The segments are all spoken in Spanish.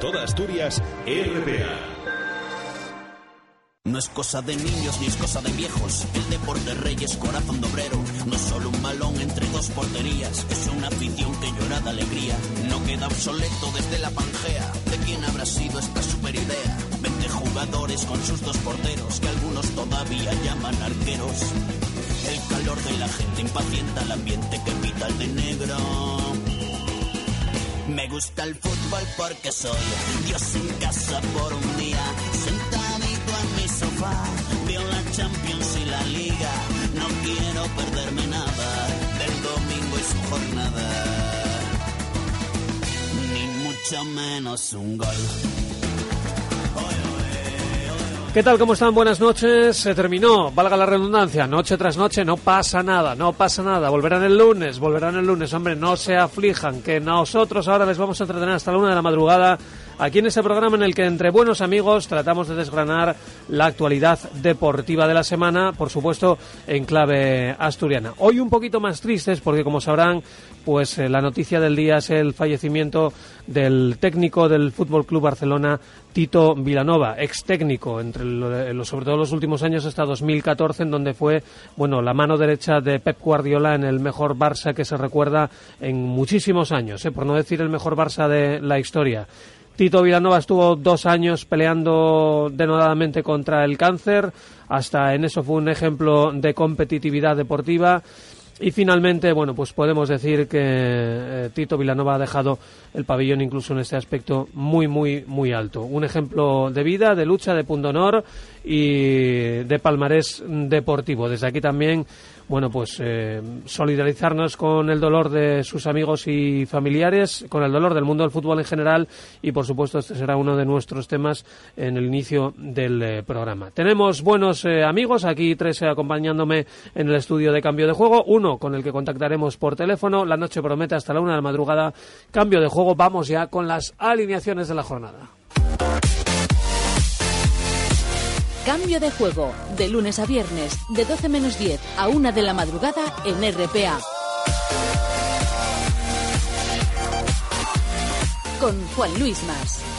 Toda Asturias, RPA. No es cosa de niños ni es cosa de viejos. El deporte rey es corazón de. No es solo un balón entre dos porterías. Es una afición que llora de alegría. No queda obsoleto desde la pangea. ¿De quién habrá sido esta super idea? 20 jugadores con sus dos porteros que algunos todavía llaman arqueros. El calor de la gente impacienta el ambiente que pita el de negro. Me gusta el fútbol porque soy Dios en casa por un día, sentadito en mi sofá, veo la Champions y la Liga, no quiero perderme nada del domingo y su jornada, ni mucho menos un gol. ¿Qué tal? ¿Cómo están? Buenas noches. Se terminó, valga la redundancia, noche tras noche, no pasa nada, no pasa nada. Volverán el lunes, volverán el lunes. Hombre, no se aflijan, que nosotros ahora les vamos a entretener hasta la una de la madrugada aquí en este programa en el que entre buenos amigos tratamos de desgranar la actualidad deportiva de la semana, por supuesto en clave asturiana. Hoy un poquito más tristes porque como sabrán, pues eh, la noticia del día es el fallecimiento del técnico del Fútbol Club Barcelona, Tito Vilanova, ex técnico, entre lo, sobre todo los últimos años hasta 2014, en donde fue, bueno, la mano derecha de Pep Guardiola en el mejor Barça que se recuerda en muchísimos años, eh, por no decir el mejor Barça de la historia. Tito Vilanova estuvo dos años peleando denodadamente contra el cáncer, hasta en eso fue un ejemplo de competitividad deportiva. Y finalmente, bueno, pues podemos decir que eh, Tito Vilanova ha dejado el pabellón incluso en este aspecto muy, muy, muy alto. Un ejemplo de vida, de lucha, de punto honor y de palmarés deportivo. Desde aquí también bueno, pues eh, solidarizarnos con el dolor de sus amigos y familiares, con el dolor del mundo del fútbol en general y, por supuesto, este será uno de nuestros temas en el inicio del eh, programa. Tenemos buenos amigos, aquí tres acompañándome en el estudio de cambio de juego, uno con el que contactaremos por teléfono, la noche promete hasta la una de la madrugada, cambio de juego, vamos ya con las alineaciones de la jornada. Cambio de juego, de lunes a viernes, de 12 menos 10 a 1 de la madrugada en RPA. Con Juan Luis Más.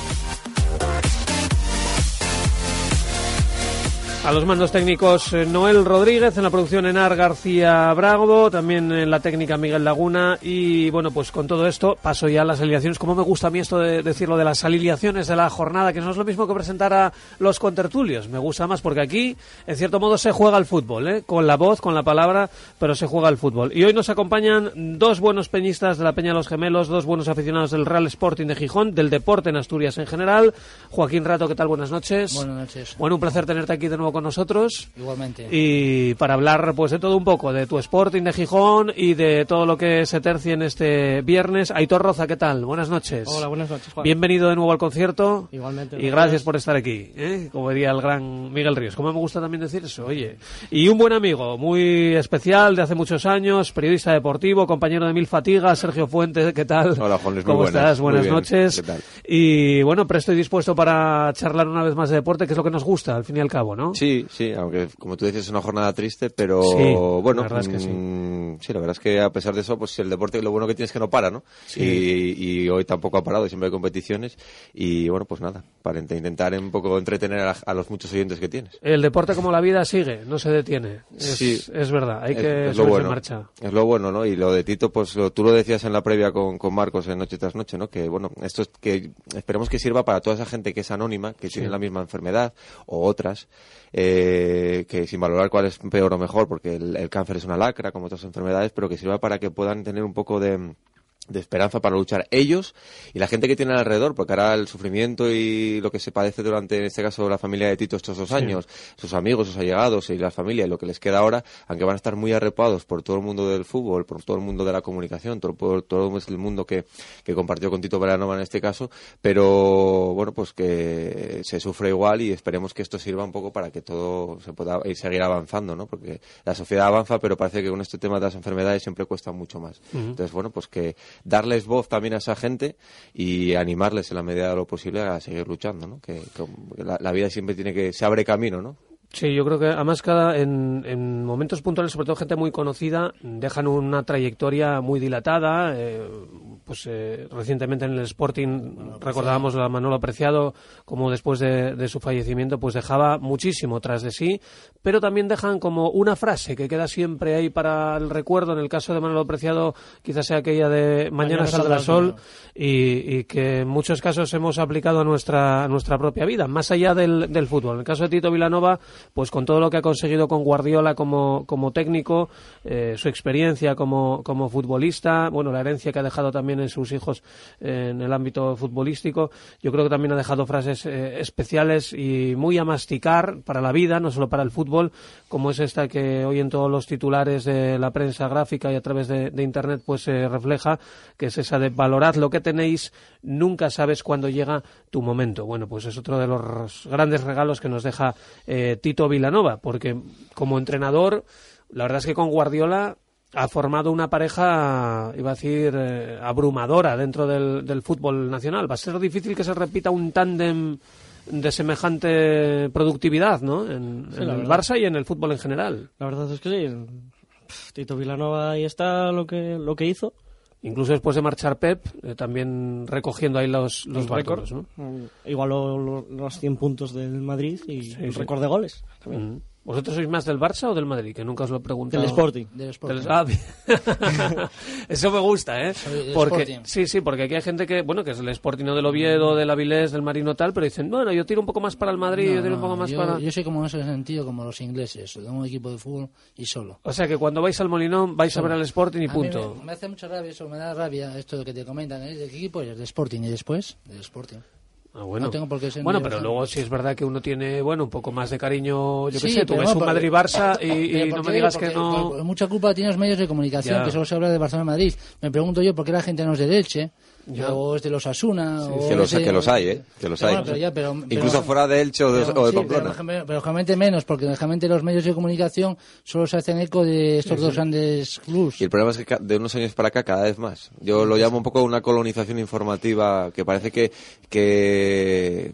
A los mandos técnicos eh, Noel Rodríguez, en la producción Enar García Bravo, también en la técnica Miguel Laguna y bueno, pues con todo esto paso ya a las alineaciones. Como me gusta a mí esto de decirlo de las alineaciones de la jornada, que no es lo mismo que presentar a los contertulios. Me gusta más porque aquí, en cierto modo, se juega el fútbol, ¿eh? con la voz, con la palabra, pero se juega el fútbol. Y hoy nos acompañan dos buenos peñistas de la Peña los Gemelos, dos buenos aficionados del Real Sporting de Gijón, del deporte en Asturias en general. Joaquín Rato, ¿qué tal? Buenas noches. Buenas noches. Bueno, un placer tenerte aquí de nuevo con nosotros. Igualmente. Y para hablar pues de todo un poco, de tu Sporting de Gijón y de todo lo que se tercie en este viernes. Aitor Roza, ¿qué tal? Buenas noches. Hola, buenas noches, Juan. Bienvenido de nuevo al concierto. Igualmente. Y gracias por estar aquí, ¿eh? como diría el gran Miguel Ríos. Como me gusta también decir eso, oye. Y un buen amigo, muy especial, de hace muchos años, periodista deportivo, compañero de Mil Fatigas, Sergio Fuentes, ¿qué tal? Hola, Juan Luis, muy ¿Cómo buenas. estás? Muy Buenas noches. ¿Qué tal? Y bueno, presto y dispuesto para charlar una vez más de deporte, que es lo que nos gusta, al fin y al cabo, ¿no? Sí, sí, aunque como tú dices es una jornada triste, pero Sí, bueno, la verdad es que sí. Sí, la verdad es que a pesar de eso, pues el deporte lo bueno que tiene es que no para, ¿no? Y, y hoy tampoco ha parado, siempre hay competiciones y bueno, pues nada, para int- intentar un poco entretener a, los muchos oyentes que tienes. El deporte como la vida sigue, no se detiene. Es, Sí. es verdad, hay que es lo bueno. en marcha. Es lo bueno, ¿no? Y lo de Tito, pues lo- tú lo decías en la previa con, con Marcos en Noche tras Noche, ¿no? Que bueno, esto es que esperemos que sirva para toda esa gente que es anónima, que tiene la misma enfermedad o otras, eh, que sin valorar cuál es peor o mejor, porque el, el cáncer es una lacra, como otras enfermedades, pero que sirva para que puedan tener un poco de de esperanza para luchar ellos y la gente que tiene alrededor, porque ahora el sufrimiento y lo que se padece durante, en este caso, la familia de Tito estos dos años, sus amigos, sus allegados y la familia y lo que les queda ahora, aunque van a estar muy arrepados por todo el mundo del fútbol, por todo el mundo de la comunicación, por, por todo el mundo que, que compartió con Tito Veranova en este caso, pero bueno, pues que se sufre igual y esperemos que esto sirva un poco para que todo se pueda ir seguir avanzando, ¿no? Porque la sociedad avanza, pero parece que con este tema de las enfermedades siempre cuesta mucho más. Entonces, bueno, pues que darles voz también a esa gente y animarles en la medida de lo posible a seguir luchando, ¿no? Que, la, la vida siempre tiene que se abre camino, ¿no? Sí, yo creo que además cada en, en momentos puntuales, sobre todo gente muy conocida, dejan una trayectoria muy dilatada. Eh, pues eh, recientemente en el Sporting recordábamos a Manolo Apreciado como después de, de, su fallecimiento pues dejaba muchísimo tras de sí, pero también dejan como una frase que queda siempre ahí para el recuerdo. En el caso de Manolo Apreciado quizás sea aquella de mañana, mañana saldrá el sol y, y, que en muchos casos hemos aplicado a nuestra, a nuestra propia vida, más allá del, del fútbol. En el caso de Tito Vilanova pues con todo lo que ha conseguido con Guardiola como, como técnico, eh, su experiencia como, como futbolista, bueno, la herencia que ha dejado también en sus hijos eh, en el ámbito futbolístico, yo creo que también ha dejado frases eh, especiales y muy a masticar para la vida, no solo para el fútbol, como es esta que hoy en todos los titulares de la prensa gráfica y a través de, Internet pues se refleja, que es esa de valorad lo que tenéis, nunca sabes cuándo llega tu momento. Bueno, pues es otro de los grandes regalos que nos deja Tito Vilanova, porque como entrenador, la verdad es que con Guardiola ha formado una pareja, iba a decir, eh, abrumadora dentro del, del, fútbol nacional. Va a ser difícil que se repita un tándem de semejante productividad, ¿no? En, sí, en el verdad. Barça y en el fútbol en general. La verdad es que sí. Tito Vilanova ahí está lo que, lo que hizo. Incluso después de marchar Pep, eh, también recogiendo ahí los, los récords. ¿no? Igualó lo, los 100 puntos del Madrid y sí, el sí. récord de goles. También. Mm -hmm. ¿Vosotros sois más del Barça o del Madrid? Que nunca os lo he preguntado. Del Sporting. Del Sporting. Del... Ah, Eso me gusta, ¿eh? Porque, Sporting. sí, sí, porque aquí hay gente que, bueno, que es el Sporting del Oviedo, del Avilés, del Marino tal, pero dicen, bueno, yo tiro un poco más para el Madrid, no, yo tiro un poco más yo, para... Yo soy como en ese sentido, como los ingleses, de un equipo de fútbol y solo. O sea, que cuando vais al Molinón vais solo. a ver al Sporting y a punto. Me, me, hace mucha rabia eso, me da rabia esto de que te comentan, ¿eh? ¿de qué equipo eres? De Sporting y después, del Sporting. Ah, bueno. No tengo por qué ser bueno, pero luego sí es verdad que uno tiene, bueno, un poco más de cariño, yo sí, qué sé, tú ves no, un Madrid-Barça y, y no me digas que no... Por, mucha culpa tienen los medios de comunicación, ya. que solo se habla de Barcelona-Madrid. Me pregunto yo por qué la gente no es de Elche, ya. o es de los Asuna. Sí, o que, los, de... que los hay, ¿eh? Que los pero hay. Bueno, pero ya, pero, Incluso pero, fuera de Elche o de, pero, o de sí, Pamplona. Pero, realmente menos, porque realmente los medios de comunicación solo se hacen eco de estos sí, dos sí. grandes clubs. Y el problema es que de unos años para acá cada vez más. Yo lo llamo un poco una colonización informativa que parece que, que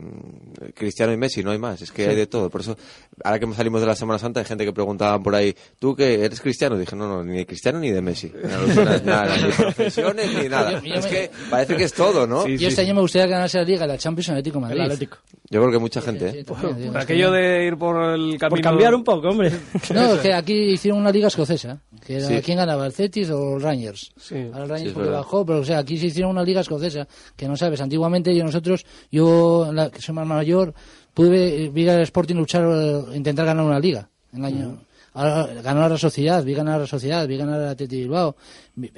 Cristiano y Messi no hay más, es que sí. hay de todo. Por eso, ahora que salimos de la Semana Santa, hay gente que preguntaba por ahí, ¿tú que eres cristiano? dije, no, no, ni de cristiano ni de Messi. No, nada, nada, ni profesiones ni nada. Yo, yo es me... que parece que es todo, ¿no? Sí, yo sí, este año me gustaría ganarse la Liga, la Champions Atlético Madrid. El Atlético. Yo creo que mucha gente. ¿eh? por, por aquello de ir por el camino... Por cambiar un poco, hombre. No, es que aquí hicieron una liga escocesa. Que era, ¿Quién ganaba, el Cetis o el Rangers? Sí. Ahora el Rangers porque bajó, pero o sea, aquí se hicieron una liga escocesa. Que no sabes, antiguamente yo nosotros, yo la, que soy más mayor, pude ver al Sporting luchar, eh, intentar ganar una liga en el año. Ahora, ganar a la Sociedad, vi ganar a la Sociedad, vi ganar a la Bilbao.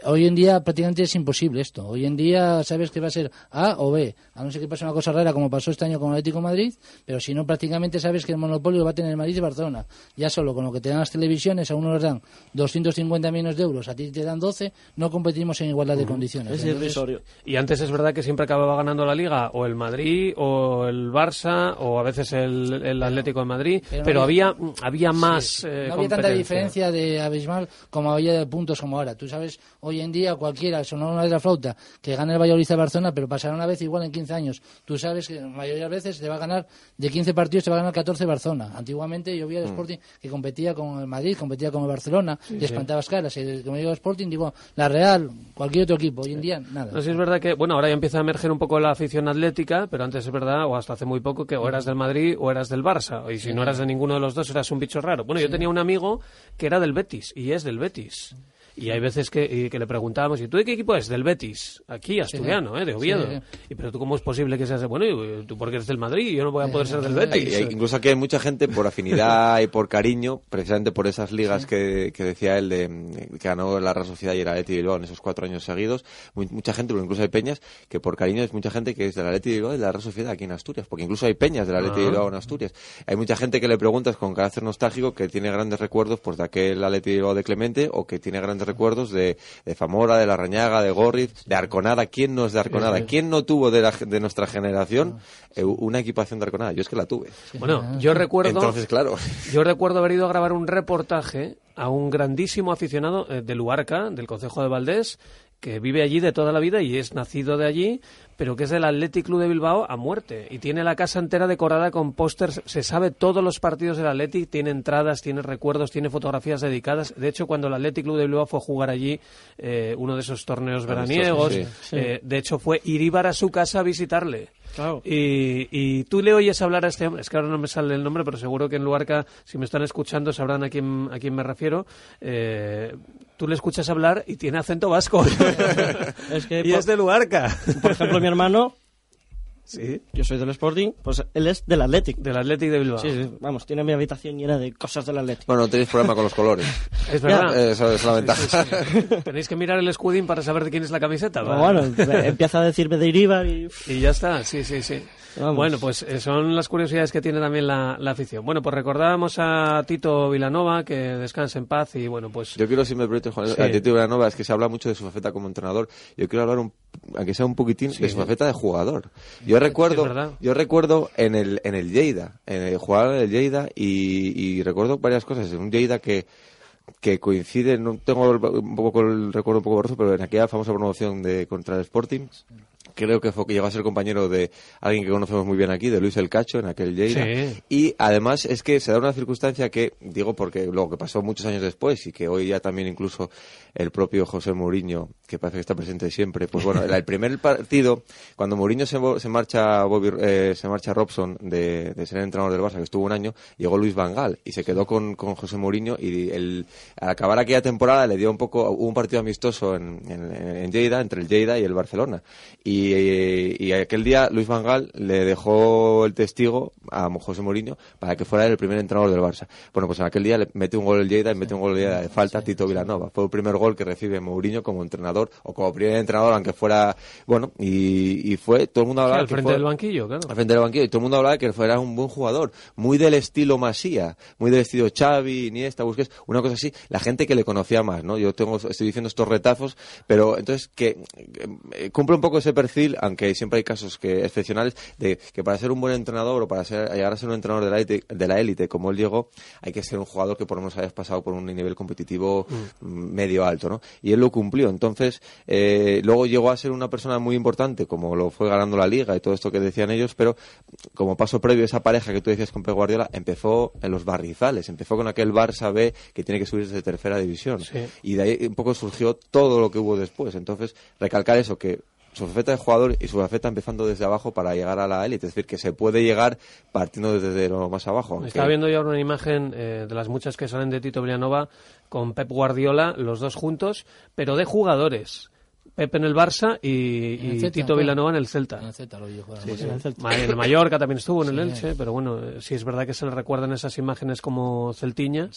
Hoy en día prácticamente es imposible esto. Hoy en día sabes que va a ser A o B. A no ser que pase una cosa rara como pasó este año con el Atlético Madrid, pero si no prácticamente sabes que el monopolio va a tener Madrid y Barcelona. Ya solo con lo que te dan las televisiones, a uno les dan 250 millones de euros, a ti te dan 12, no competimos en igualdad de uh -huh. condiciones. Es irrisorio. Y antes es verdad que siempre acababa ganando la Liga o el Madrid o el Barça o a veces el, el Atlético de Madrid, pero, pero no había, había más sí. eh, No había tanta diferencia de abismal como había de puntos como ahora. Tú sabes hoy en día cualquiera, sonó una vez la flauta, que gane el Valladolid a Barcelona, pero pasará una vez igual en 15 años. Tú sabes que la mayoría de veces te va a ganar, de 15 partidos te va a ganar 14 Barcelona. Antiguamente yo vi al Sporting que competía con el Madrid, competía con el Barcelona, sí, y espantabas sí. caras. Y como digo Sporting, digo, la Real, cualquier otro equipo. Hoy en día, nada. No, sí es verdad que, bueno, ahora ya empieza a emerger un poco la afición atlética, pero antes es verdad, o hasta hace muy poco, que o eras del Madrid o eras del Barça. Y si no eras de ninguno de los dos, eras un bicho raro. Bueno, yo tenía un amigo que era del Betis, y es del Betis Y hay veces que, y que le preguntábamos, ¿y tú de qué equipo es? Del Betis, aquí, asturiano, ¿eh? de Oviedo. Sí. Y pero tú cómo es posible que seas de, bueno, y tú porque eres del Madrid, yo no voy a poder ser del Betis. hay- incluso aquí hay mucha gente por afinidad y por cariño, precisamente por esas ligas que, que decía él, de, mm, que ganó la Real Sociedad y el Atleti de Bilbao en esos cuatro años seguidos. Muy- mucha gente, pero incluso hay peñas, que por cariño es mucha gente que es del Atleti de Bilbao y de la Real Sociedad aquí en Asturias, porque incluso hay peñas del Atleti de Ah. Bilbao en Asturias. Hay mucha gente que le preguntas con carácter nostálgico que tiene grandes recuerdos pues de aquel Atleti de Bilbao de Clemente o que tiene grandes recuerdos de, de Zamora, de La Rañaga, de Gorriz, de Arconada. ¿Quién no es de Arconada? ¿Quién no tuvo de, la- de nuestra generación eh, una equipación de Arconada? Yo es que la tuve. Bueno, yo recuerdo... Entonces, claro. Yo recuerdo haber ido a grabar un reportaje a un grandísimo aficionado eh, de Luarca, del Concejo de Valdés, que vive allí de toda la vida y es nacido de allí, pero que es del Athletic Club de Bilbao a muerte. Y tiene la casa entera decorada con pósters, se sabe todos los partidos del Athletic, tiene entradas, tiene recuerdos, tiene fotografías dedicadas. De hecho, cuando el Athletic Club de Bilbao fue a jugar allí eh, uno de esos torneos veraniegos, sí, eh, de hecho fue Iríbar a su casa a visitarle. Claro. Y, y tú le oyes hablar a este hombre, es que ahora no me sale el nombre, pero seguro que en Luarca, si me están escuchando, sabrán a quién, a quién me refiero. Eh, tú le escuchas hablar y tiene acento vasco. Es que, y por, es de Luarca. por ejemplo, mi hermano, Sí, yo soy del Sporting, pues él es del Athletic. del Athletic de Bilbao. Sí, sí, vamos, tiene mi habitación llena de cosas del Athletic. Bueno, no tenéis problema con los colores. Es verdad. Eh, Eso es la ventaja. Tenéis que mirar el escudín para saber de quién es la camiseta. ¿vale? bueno, empieza a decirme de Iribar y... Y ya está, sí, sí, sí. Vamos. Bueno, pues eh, son las curiosidades que tiene también la, la afición. Bueno, pues recordábamos a Tito Vilanova, que descanse en paz y bueno, pues... Yo quiero, si me permites, Juan, Sí. a Tito Vilanova, es que se habla mucho de su faceta como entrenador. Yo quiero hablar, un, aunque sea un poquitín, de su faceta de jugador. Yo recuerdo, yo recuerdo en el, en el Lleida, en el jugar en el Lleida, y, y recuerdo varias cosas. En un Lleida que, que coincide, no tengo un poco el recuerdo un poco borroso, pero en aquella famosa promoción de contra el Sporting, creo que fue que llegó a ser compañero de alguien que conocemos muy bien aquí, de Luis El Cacho, en aquel Lleida. Sí. Y además es que se da una circunstancia que, digo porque lo que pasó muchos años después y que hoy ya también incluso el propio José Mourinho, que parece que está presente siempre, pues bueno, el primer partido, cuando Mourinho se, marcha Bobby, eh, se marcha Robson de, de ser entrenador del Barça, que estuvo un año, llegó Luis Van Gaal y se quedó con, con José Mourinho y el, al acabar aquella temporada le dio un poco, un partido amistoso en, en, en Lleida, entre el Lleida y el Barcelona. Y, y aquel día Luis Van Gaal le dejó el testigo a José Mourinho para que fuera el primer entrenador del Barça. Bueno, pues en aquel día le mete un gol el Lleida y mete un gol el Lleida de falta a Tito Vilanova. Fue el primer gol que recibe Mourinho como entrenador o como primer entrenador, aunque fuera, bueno, y, y fue, todo el mundo Sí, hablaba al que frente fue- del banquillo, claro. al frente del banquillo y todo el mundo hablaba de que fuera un buen jugador, muy del estilo Masía, muy del estilo Xavi, Iniesta, Busquets, una cosa así, la gente que le conocía más, ¿no? Yo tengo, estoy diciendo estos retazos, pero entonces que eh, cumple un poco ese perfil, aunque siempre hay casos que excepcionales, de que para ser un buen entrenador o para ser, llegar a ser un entrenador de la élite, de la élite como él llegó, hay que ser un jugador que por lo menos hayas pasado por un nivel competitivo mm, medio alto, ¿no? Y él lo cumplió, entonces eh, luego llegó a ser una persona muy importante, como lo fue ganando la liga y todo esto que decían ellos, pero como paso previo, esa pareja que tú decías con Pep Guardiola empezó en los barrizales, empezó con aquel Barça B que tiene que subir desde tercera división. Sí. Y de ahí un poco surgió todo lo que hubo después. Entonces, recalcar eso, que su faceta de jugador y su faceta empezando desde abajo para llegar a la élite. Es decir, que se puede llegar partiendo desde lo más abajo. aunque- Estaba viendo yo ahora una imagen eh, de las muchas que salen de Tito Villanova con Pep Guardiola, los dos juntos, pero de jugadores. Pep en el Barça y, En el y Celta, Tito. Villanova en el Celta. En el lo jugar. En el Celta. En el Mallorca también estuvo, en el Sí. Elche, pero bueno, eh, sí es verdad que se le recuerdan esas imágenes como Celtiña.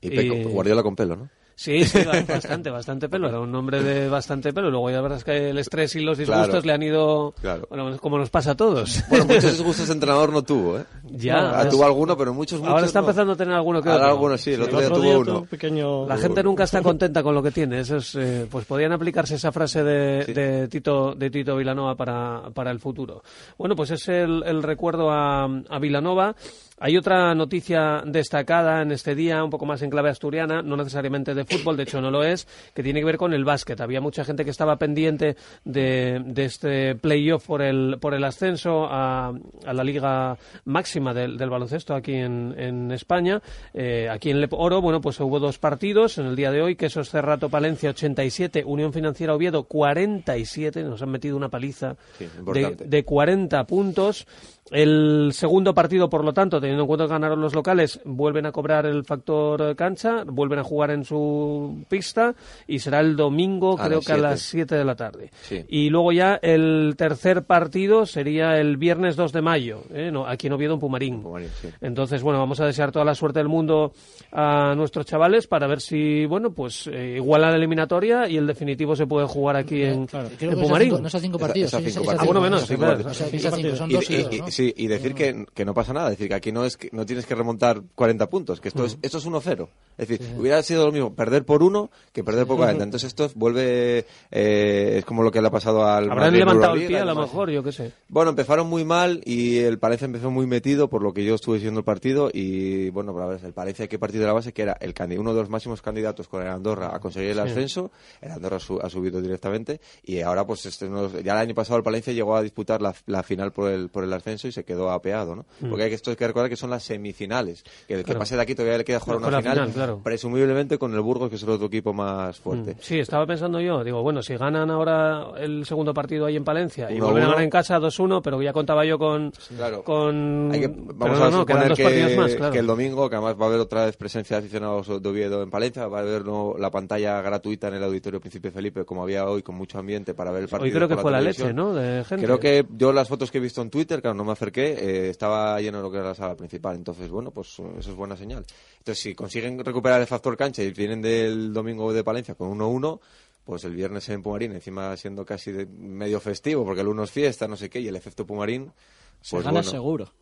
Y Pep Y- Guardiola con pelo, ¿no? Sí, sí, bastante, bastante pelo. Era un hombre de bastante pelo. Luego ya verdad es que el estrés y los disgustos Claro. le han ido, Claro. bueno, como nos pasa a todos. Bueno, muchos disgustos de entrenador no tuvo, ¿eh? Ya. Tuvo alguno, pero muchos, muchos Ahora está no. empezando a tener alguno que Ahora otro. algunos sí, el otro El día otro tuvo día uno. tuvo pequeño... La gente nunca está contenta con lo que tiene. Eso es, eh, pues podían aplicarse esa frase de, Sí. de Tito de Tito Vilanova para, para el futuro. Bueno, pues es el, el recuerdo a, a Vilanova. Hay otra noticia destacada en este día, un poco más en clave asturiana, no necesariamente de fútbol, de hecho no lo es, que tiene que ver con el básquet. Había mucha gente que estaba pendiente de, de este playoff por el, por el ascenso a, a la liga máxima del, del baloncesto aquí en, en España. Eh, aquí en Lep Oro, bueno, pues hubo dos partidos en el día de hoy, que es Cerrato Palencia 87, Unión Financiera Oviedo 47, nos han metido una paliza Sí, de, de 40 puntos. El segundo partido, por lo tanto, teniendo en cuenta que ganaron los locales, vuelven a cobrar el factor eh, cancha, vuelven a jugar en su pista y será el domingo, A creo que a las 7 de la tarde. Sí. Y luego ya el tercer partido sería el viernes 2 de mayo, ¿eh? no, aquí en Oviedo, en Pumarín. Pumarín, sí. Entonces, bueno, vamos a desear toda la suerte del mundo a nuestros chavales para ver si, bueno, pues eh, igualan la eliminatoria y el definitivo se puede jugar aquí en, Creo en Pumarín. cinco- no a cinco partidos. es a sí, cinco es a partidos. Ah, bueno, menos, son sí, y decir que, que no pasa nada, decir, que aquí no es que no tienes que remontar 40 puntos, que esto Mm. es esto es 1-0. Es decir, hubiera sido lo mismo perder por uno que perder por 40. Entonces esto vuelve eh, es como lo que le ha pasado al Habrán Madrid levantado el pie a lo mejor, yo qué sé. Bueno, empezaron muy mal y el Palencia empezó muy metido, por lo que yo estuve siguiendo el partido. Y bueno, para ver, el Palencia que partido de la base que era el uno de los máximos candidatos con el Andorra a conseguir el ascenso. El Andorra su- ha subido directamente y ahora, pues este, ya el año pasado el Palencia llegó a disputar la, la final por el, por el ascenso y se quedó apeado, ¿no? Mm. Porque hay que, esto hay que recordar que son las semifinales. Que el que pase de aquí todavía le queda jugar una final, final, claro. presumiblemente con el Burgos, que es el otro equipo más fuerte. Mm. Sí, estaba pensando yo, digo, bueno, si ganan ahora el segundo partido ahí en Palencia y vuelven a ganar en casa 2-1, pero ya contaba yo con... Claro. con... Hay que- pero vamos no, a suponer que, partidos más, claro. que el domingo, que además va a haber otra vez presencia de aficionados de Oviedo en Palencia, va a haber ¿no? la pantalla gratuita en el Auditorio Príncipe Felipe, como había hoy, con mucho ambiente para ver el partido. Hoy creo que fue la leche, ¿no? De gente. Creo que yo las fotos que he visto en Twitter, claro, no me acerqué, eh, estaba lleno de lo que era la sala principal. Entonces, bueno, pues eso es buena señal. Entonces, si consiguen recuperar el factor cancha y vienen del domingo de Palencia con 1-1, pues el viernes en Pumarín, encima siendo casi de medio festivo, porque el 1 es fiesta, no sé qué, y el efecto Pumarín, Se pues gana bueno. seguro.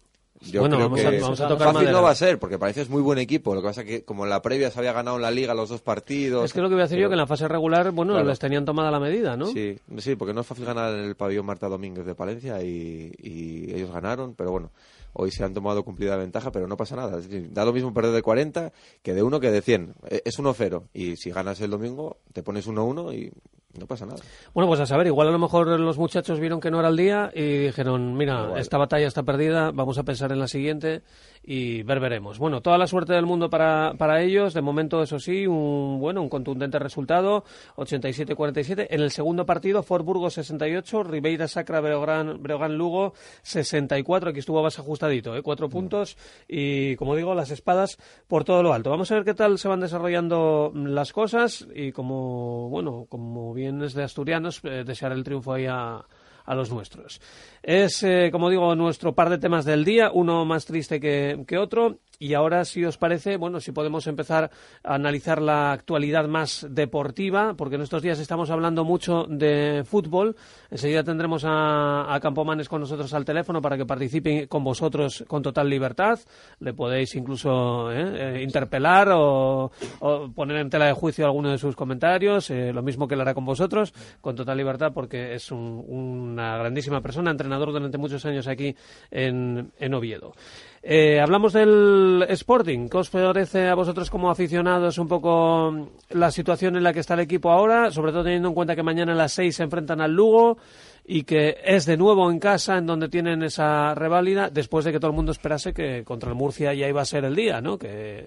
Yo Bueno, creo vamos que a- vamos a tocar fácil madera. no va a ser, porque parece es muy buen equipo. Lo que pasa que como en la previa se había ganado en la liga los dos partidos. Es que lo que voy a decir yo, que en la fase regular, bueno, Claro. les tenían tomada la medida, ¿no? Sí, sí, porque no es fácil ganar en el pabellón Marta Domínguez de Palencia y, y ellos ganaron, pero bueno, hoy se han tomado cumplida ventaja, pero no pasa nada. Es decir, da lo mismo perder de 40 que de 1 que de 100. Eh, Es 1-0 y si ganas el domingo te pones 1-1 y no pasa nada. Bueno, pues a saber, igual a lo mejor los muchachos vieron que no era el día y dijeron, mira, Igual. esta batalla está perdida, vamos a pensar en la siguiente y ver veremos. Bueno, toda la suerte del mundo para, para ellos, de momento eso sí, un bueno, un contundente resultado, 87-47. En el segundo partido, Fort Burgos 68, Ribeira Sacra Breogán, Breogán Lugo 64, aquí estuvo más ajustadito, ¿eh? cuatro puntos y como digo, las espadas por todo lo alto. Vamos a ver qué tal se van desarrollando las cosas y como, bueno, como bien es de asturianos, eh, desear el triunfo ahí a, a los nuestros. Es, eh, como digo, nuestro par de temas del día, uno más triste que, que otro. Y ahora, si os parece, bueno, si podemos empezar a analizar la actualidad más deportiva, porque en estos días estamos hablando mucho de fútbol. Enseguida tendremos a, a Campomanes con nosotros al teléfono para que participe con vosotros con total libertad. Le podéis incluso eh, eh, interpelar o, o poner en tela de juicio alguno de sus comentarios, eh, lo mismo que lo hará con vosotros, con total libertad, porque es un- una grandísima persona, entrenador durante muchos años aquí en, en Oviedo. Eh, hablamos del Sporting. ¿Qué os parece a vosotros como aficionados un poco la situación en la que está el equipo ahora? Sobre todo teniendo en cuenta que mañana a las seis se enfrentan al Lugo y que es de nuevo en casa en donde tienen esa reválida después de que todo el mundo esperase que contra el Murcia ya iba a ser el día, ¿no? Que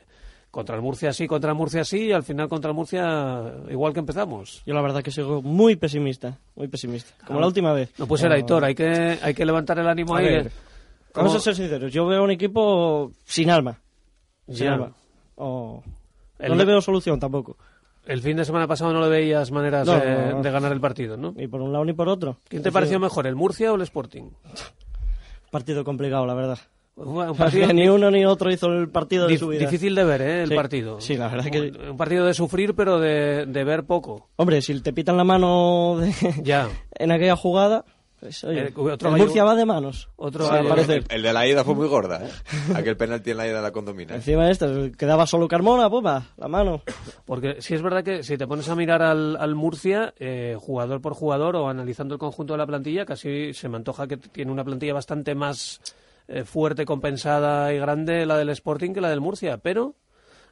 contra el Murcia sí, contra el Murcia sí y al final contra el Murcia igual que empezamos. Yo la verdad que sigo muy pesimista, muy pesimista. Como la última vez. No puede ser Aitor, hay que, hay que levantar el ánimo A ahí. ver, eh. Vamos a ser sinceros, yo veo un equipo sin alma. Sin Ya. alma. No le veo solución tampoco. El fin de semana pasado no le veías maneras No, de, no, no. de ganar el partido, ¿no? Ni por un lado ni por otro. ¿Quién te pareció mejor, el Murcia o el Sporting? Partido complicado, la verdad. Un un partido ni uno ni otro hizo el partido de dif- su vida. difícil de ver, ¿eh? El Sí. partido. Sí, la verdad que... Un, un partido de sufrir, pero de, de ver poco. Hombre, si te pitan la mano de- Ya. en aquella jugada, pues, oye, Eh, otro el Murcia va de manos. Otro Sí. El, el de la ida fue muy gorda, ¿eh? Aquel penalti en la ida de la condomina. ¿eh? Encima de esto, quedaba solo Carmona, pues va, la mano. Porque sí es verdad que si te pones a mirar al, al Murcia, eh, jugador por jugador o analizando el conjunto de la plantilla, casi se me antoja que tiene una plantilla bastante más eh, fuerte, compensada y grande la del Sporting que la del Murcia. Pero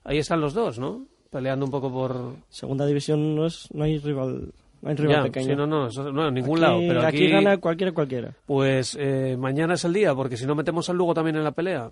ahí están los dos, ¿no? Peleando un poco por... Segunda división no es no hay rival rival Ya, pequeño. sí, no, no, eso- no, en ningún Aquí- lado. Pero aquí, aquí gana cualquiera cualquiera. Pues eh, mañana es el día, porque si no metemos al Lugo también en la pelea.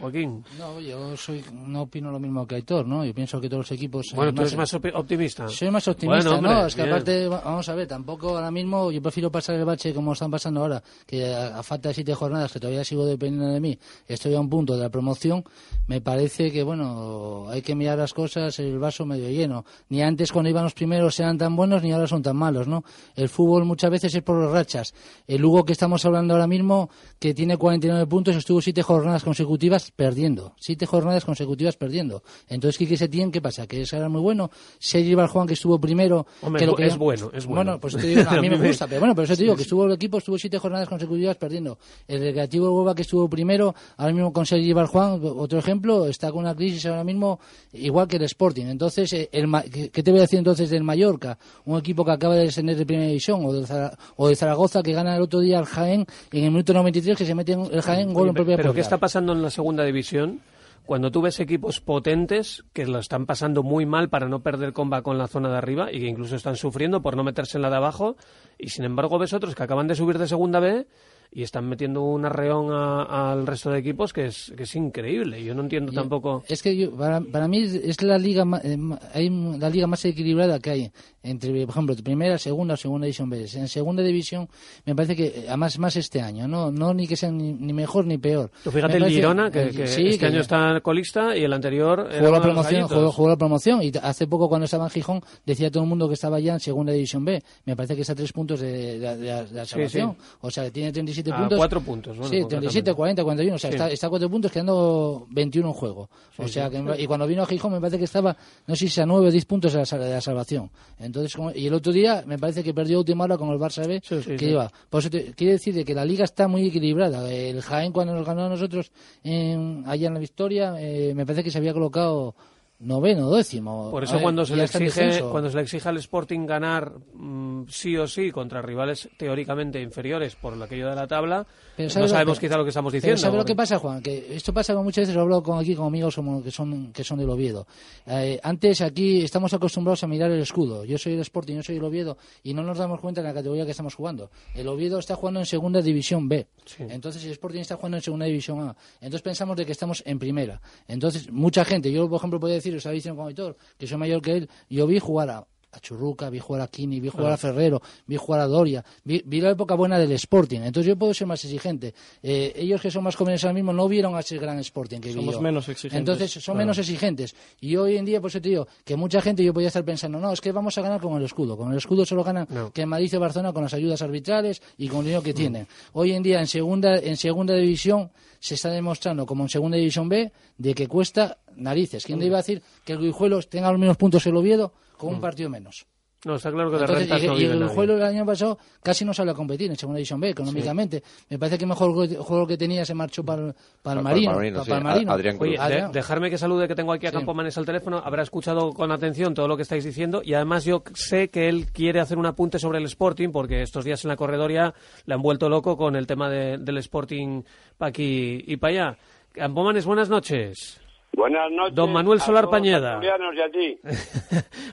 Joaquín. No, yo soy, no opino lo mismo que Aitor, ¿no? Yo pienso que todos los equipos... Bueno, tú eres más optimista. Soy más optimista, Bueno, hombre, ¿no? Es que bien. aparte, va- vamos a ver, tampoco ahora mismo yo prefiero pasar el bache como están pasando ahora, que a, a falta de siete jornadas, que todavía sigo dependiendo de mí, estoy a un punto de la promoción, me parece que, bueno, hay que mirar las cosas, el vaso medio lleno. Ni antes cuando iban los primeros eran tan buenos, ni ahora son tan malos, ¿no? El fútbol muchas veces es por las rachas. El Lugo que estamos hablando ahora mismo, que tiene 49 puntos, estuvo siete jornadas consecutivas perdiendo. Siete jornadas consecutivas perdiendo. Entonces, Quique Setién, ¿qué pasa? Que ese era muy bueno. Sergi Barjuan, que estuvo primero... Hombre, que es lo bu- que- es bueno, es bueno. pues te digo, a mí me gusta, pero bueno, pero eso te digo, que estuvo el equipo, estuvo siete jornadas consecutivas perdiendo. El Recreativo de Huelva, que estuvo primero, ahora mismo con Sergi Barjuan, otro ejemplo, está con una crisis ahora mismo igual que el Sporting. Entonces, eh, el, Ma- ¿qué qué te voy a decir entonces del Mallorca? Un equipo que acaba de descender de primera división, o de, Zara- o de Zaragoza, que gana el otro día al Jaén, en el minuto 93, que se mete en el Jaén gol Oye, en propia pero ¿qué está pasando en la segunda división? Cuando tú ves equipos potentes que lo están pasando muy mal para no perder comba con la zona de arriba y que incluso están sufriendo por no meterse en la de abajo, y sin embargo ves otros que acaban de subir de segunda B y están metiendo un arreón a- al resto de equipos que es, que es increíble. Yo no entiendo Yo- tampoco. Es que yo- para, para mí es- la liga eh, hay la liga más equilibrada que hay entre, por ejemplo, primera, segunda o segunda división B. En segunda división me parece que eh, además más este año, no no ni que sea ni, ni mejor ni peor. Tú fíjate el Girona, que, que sí, este que año está colista y el anterior jugó la promoción, jugó, jugó la promoción y hace poco cuando estaba en Gijón decía todo el mundo que estaba ya en segunda división B. Me parece que está a tres puntos de, de- de de la Sí, salvación. sí. O sea, que tiene 37 A puntos. cuatro puntos, bueno, sí, 37, concretamente. 40, 41. O sea, Sí. está, está a cuatro puntos quedando 21 en juego. o sea, que, y cuando vino a Gijón me parece que estaba, no sé si a 9 o 10 puntos de la, sal- de la salvación. Entonces, como- y el otro día me parece que perdió última hora con el Barça B, Sí, sí, que sí. iba. Por eso te- quiere decir de que la liga está muy equilibrada. El Jaén, cuando nos ganó a nosotros en, allá en la Victoria, eh, me parece que se había colocado noveno, décimo. Por eso ver, cuando se, le exige, cuando se le exige al Sporting ganar mm, sí o sí contra rivales teóricamente inferiores por aquello de la tabla, Pero no ¿sabe lo- sabemos quizá lo que estamos Pero diciendo. ¿sabe lo que porque- pasa, Juan? Que esto pasa muchas veces, lo he hablado con aquí con amigos como que son que son del Oviedo. Eh, antes aquí estamos acostumbrados a mirar el escudo. Yo soy el Sporting, yo soy el Oviedo y no nos damos cuenta de la categoría que estamos jugando. El Oviedo está jugando en segunda división B. Entonces el Sporting está jugando en segunda división A. Entonces pensamos de que estamos en primera. Entonces mucha gente, yo por ejemplo podría decir, os habéis dicho con Aitor, que soy mayor que él, yo vi jugar a a Churruca, vi jugar a Kini, vi jugar a Ferrero, vi jugar a Doria, vi, vi la época buena del Sporting. Entonces yo puedo ser más exigente. Eh, ellos que son más jóvenes ahora mismo no vieron a ese gran Sporting que vi Somos yo. menos exigentes. Entonces son Claro. menos exigentes. Y hoy en día, por eso te digo, que mucha gente yo podía estar pensando, no, es que vamos a ganar con el escudo. Con el escudo solo ganan No. que Madrid y Barcelona con las ayudas arbitrales y con el dinero que tienen. Hoy en día en segunda, en segunda división se está demostrando, como en segunda división B, de que cuesta narices. ¿Quién te iba a decir que el Guijuelos tenga los mismos puntos que el Oviedo con un partido menos? No, está claro que de Entonces, y, no y el juego el año pasado casi no salió a competir en segunda división B económicamente. Me parece que mejor juego- que tenía se marchó para, el- para el Para el Marino. Para, sí. para el Marino. Adrián Cruz. Oye, de- dejarme que salude que tengo aquí a Sí. Campomanes al teléfono. Habrá escuchado con atención todo lo que estáis diciendo y además yo sé que él quiere hacer un apunte sobre el Sporting porque estos días en la corredoria le han vuelto loco con el tema de- del Sporting para aquí y para allá. Campomanes, buenas noches. Buenas noches. Don Manuel a Solar todos Pañeda. y a ti.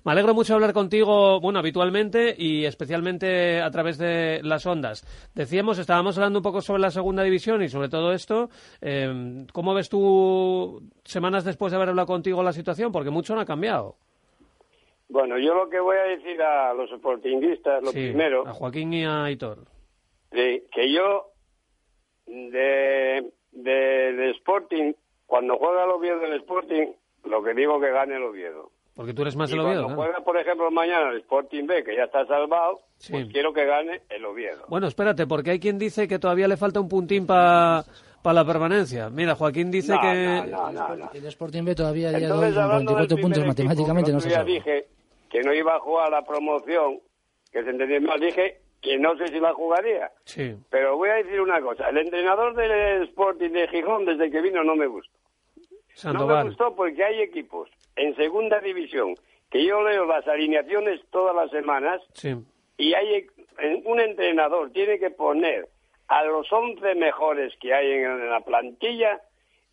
Me alegro mucho hablar contigo, bueno, habitualmente y especialmente a través de las ondas. Decíamos, estábamos hablando un poco sobre la segunda división y sobre todo esto. eh, ¿Cómo ves tú, semanas después de haber hablado contigo, la situación? Porque mucho no ha cambiado. Bueno, yo lo que voy a decir a los sportinguistas, lo Sí, primero, A Joaquín y a Aitor. de que yo de, de, de Sporting, cuando juega el Oviedo del Sporting, lo que digo que gane el Oviedo. Porque tú eres más y del Oviedo. cuando ¿no? juega, por ejemplo, mañana el Sporting B, que ya está salvado, Sí. pues quiero que gane el Oviedo. Bueno, espérate, porque hay quien dice que todavía le falta un puntín para la permanencia. Mira, Joaquín dice No, que... no, no, no. El Sporting B todavía a día de hoy Entonces, con hablando del 44 puntos equipo, matemáticamente no se sabe. dije que no iba a jugar la promoción, que se entendió mal, dije que no sé si la jugaría. Sí. Pero voy a decir una cosa, el entrenador del Sporting de Gijón desde que vino no me gustó. No me gustó porque hay equipos en segunda división que yo leo las alineaciones todas las semanas Sí. y hay e- un entrenador tiene que poner a los 11 mejores que hay en, en la plantilla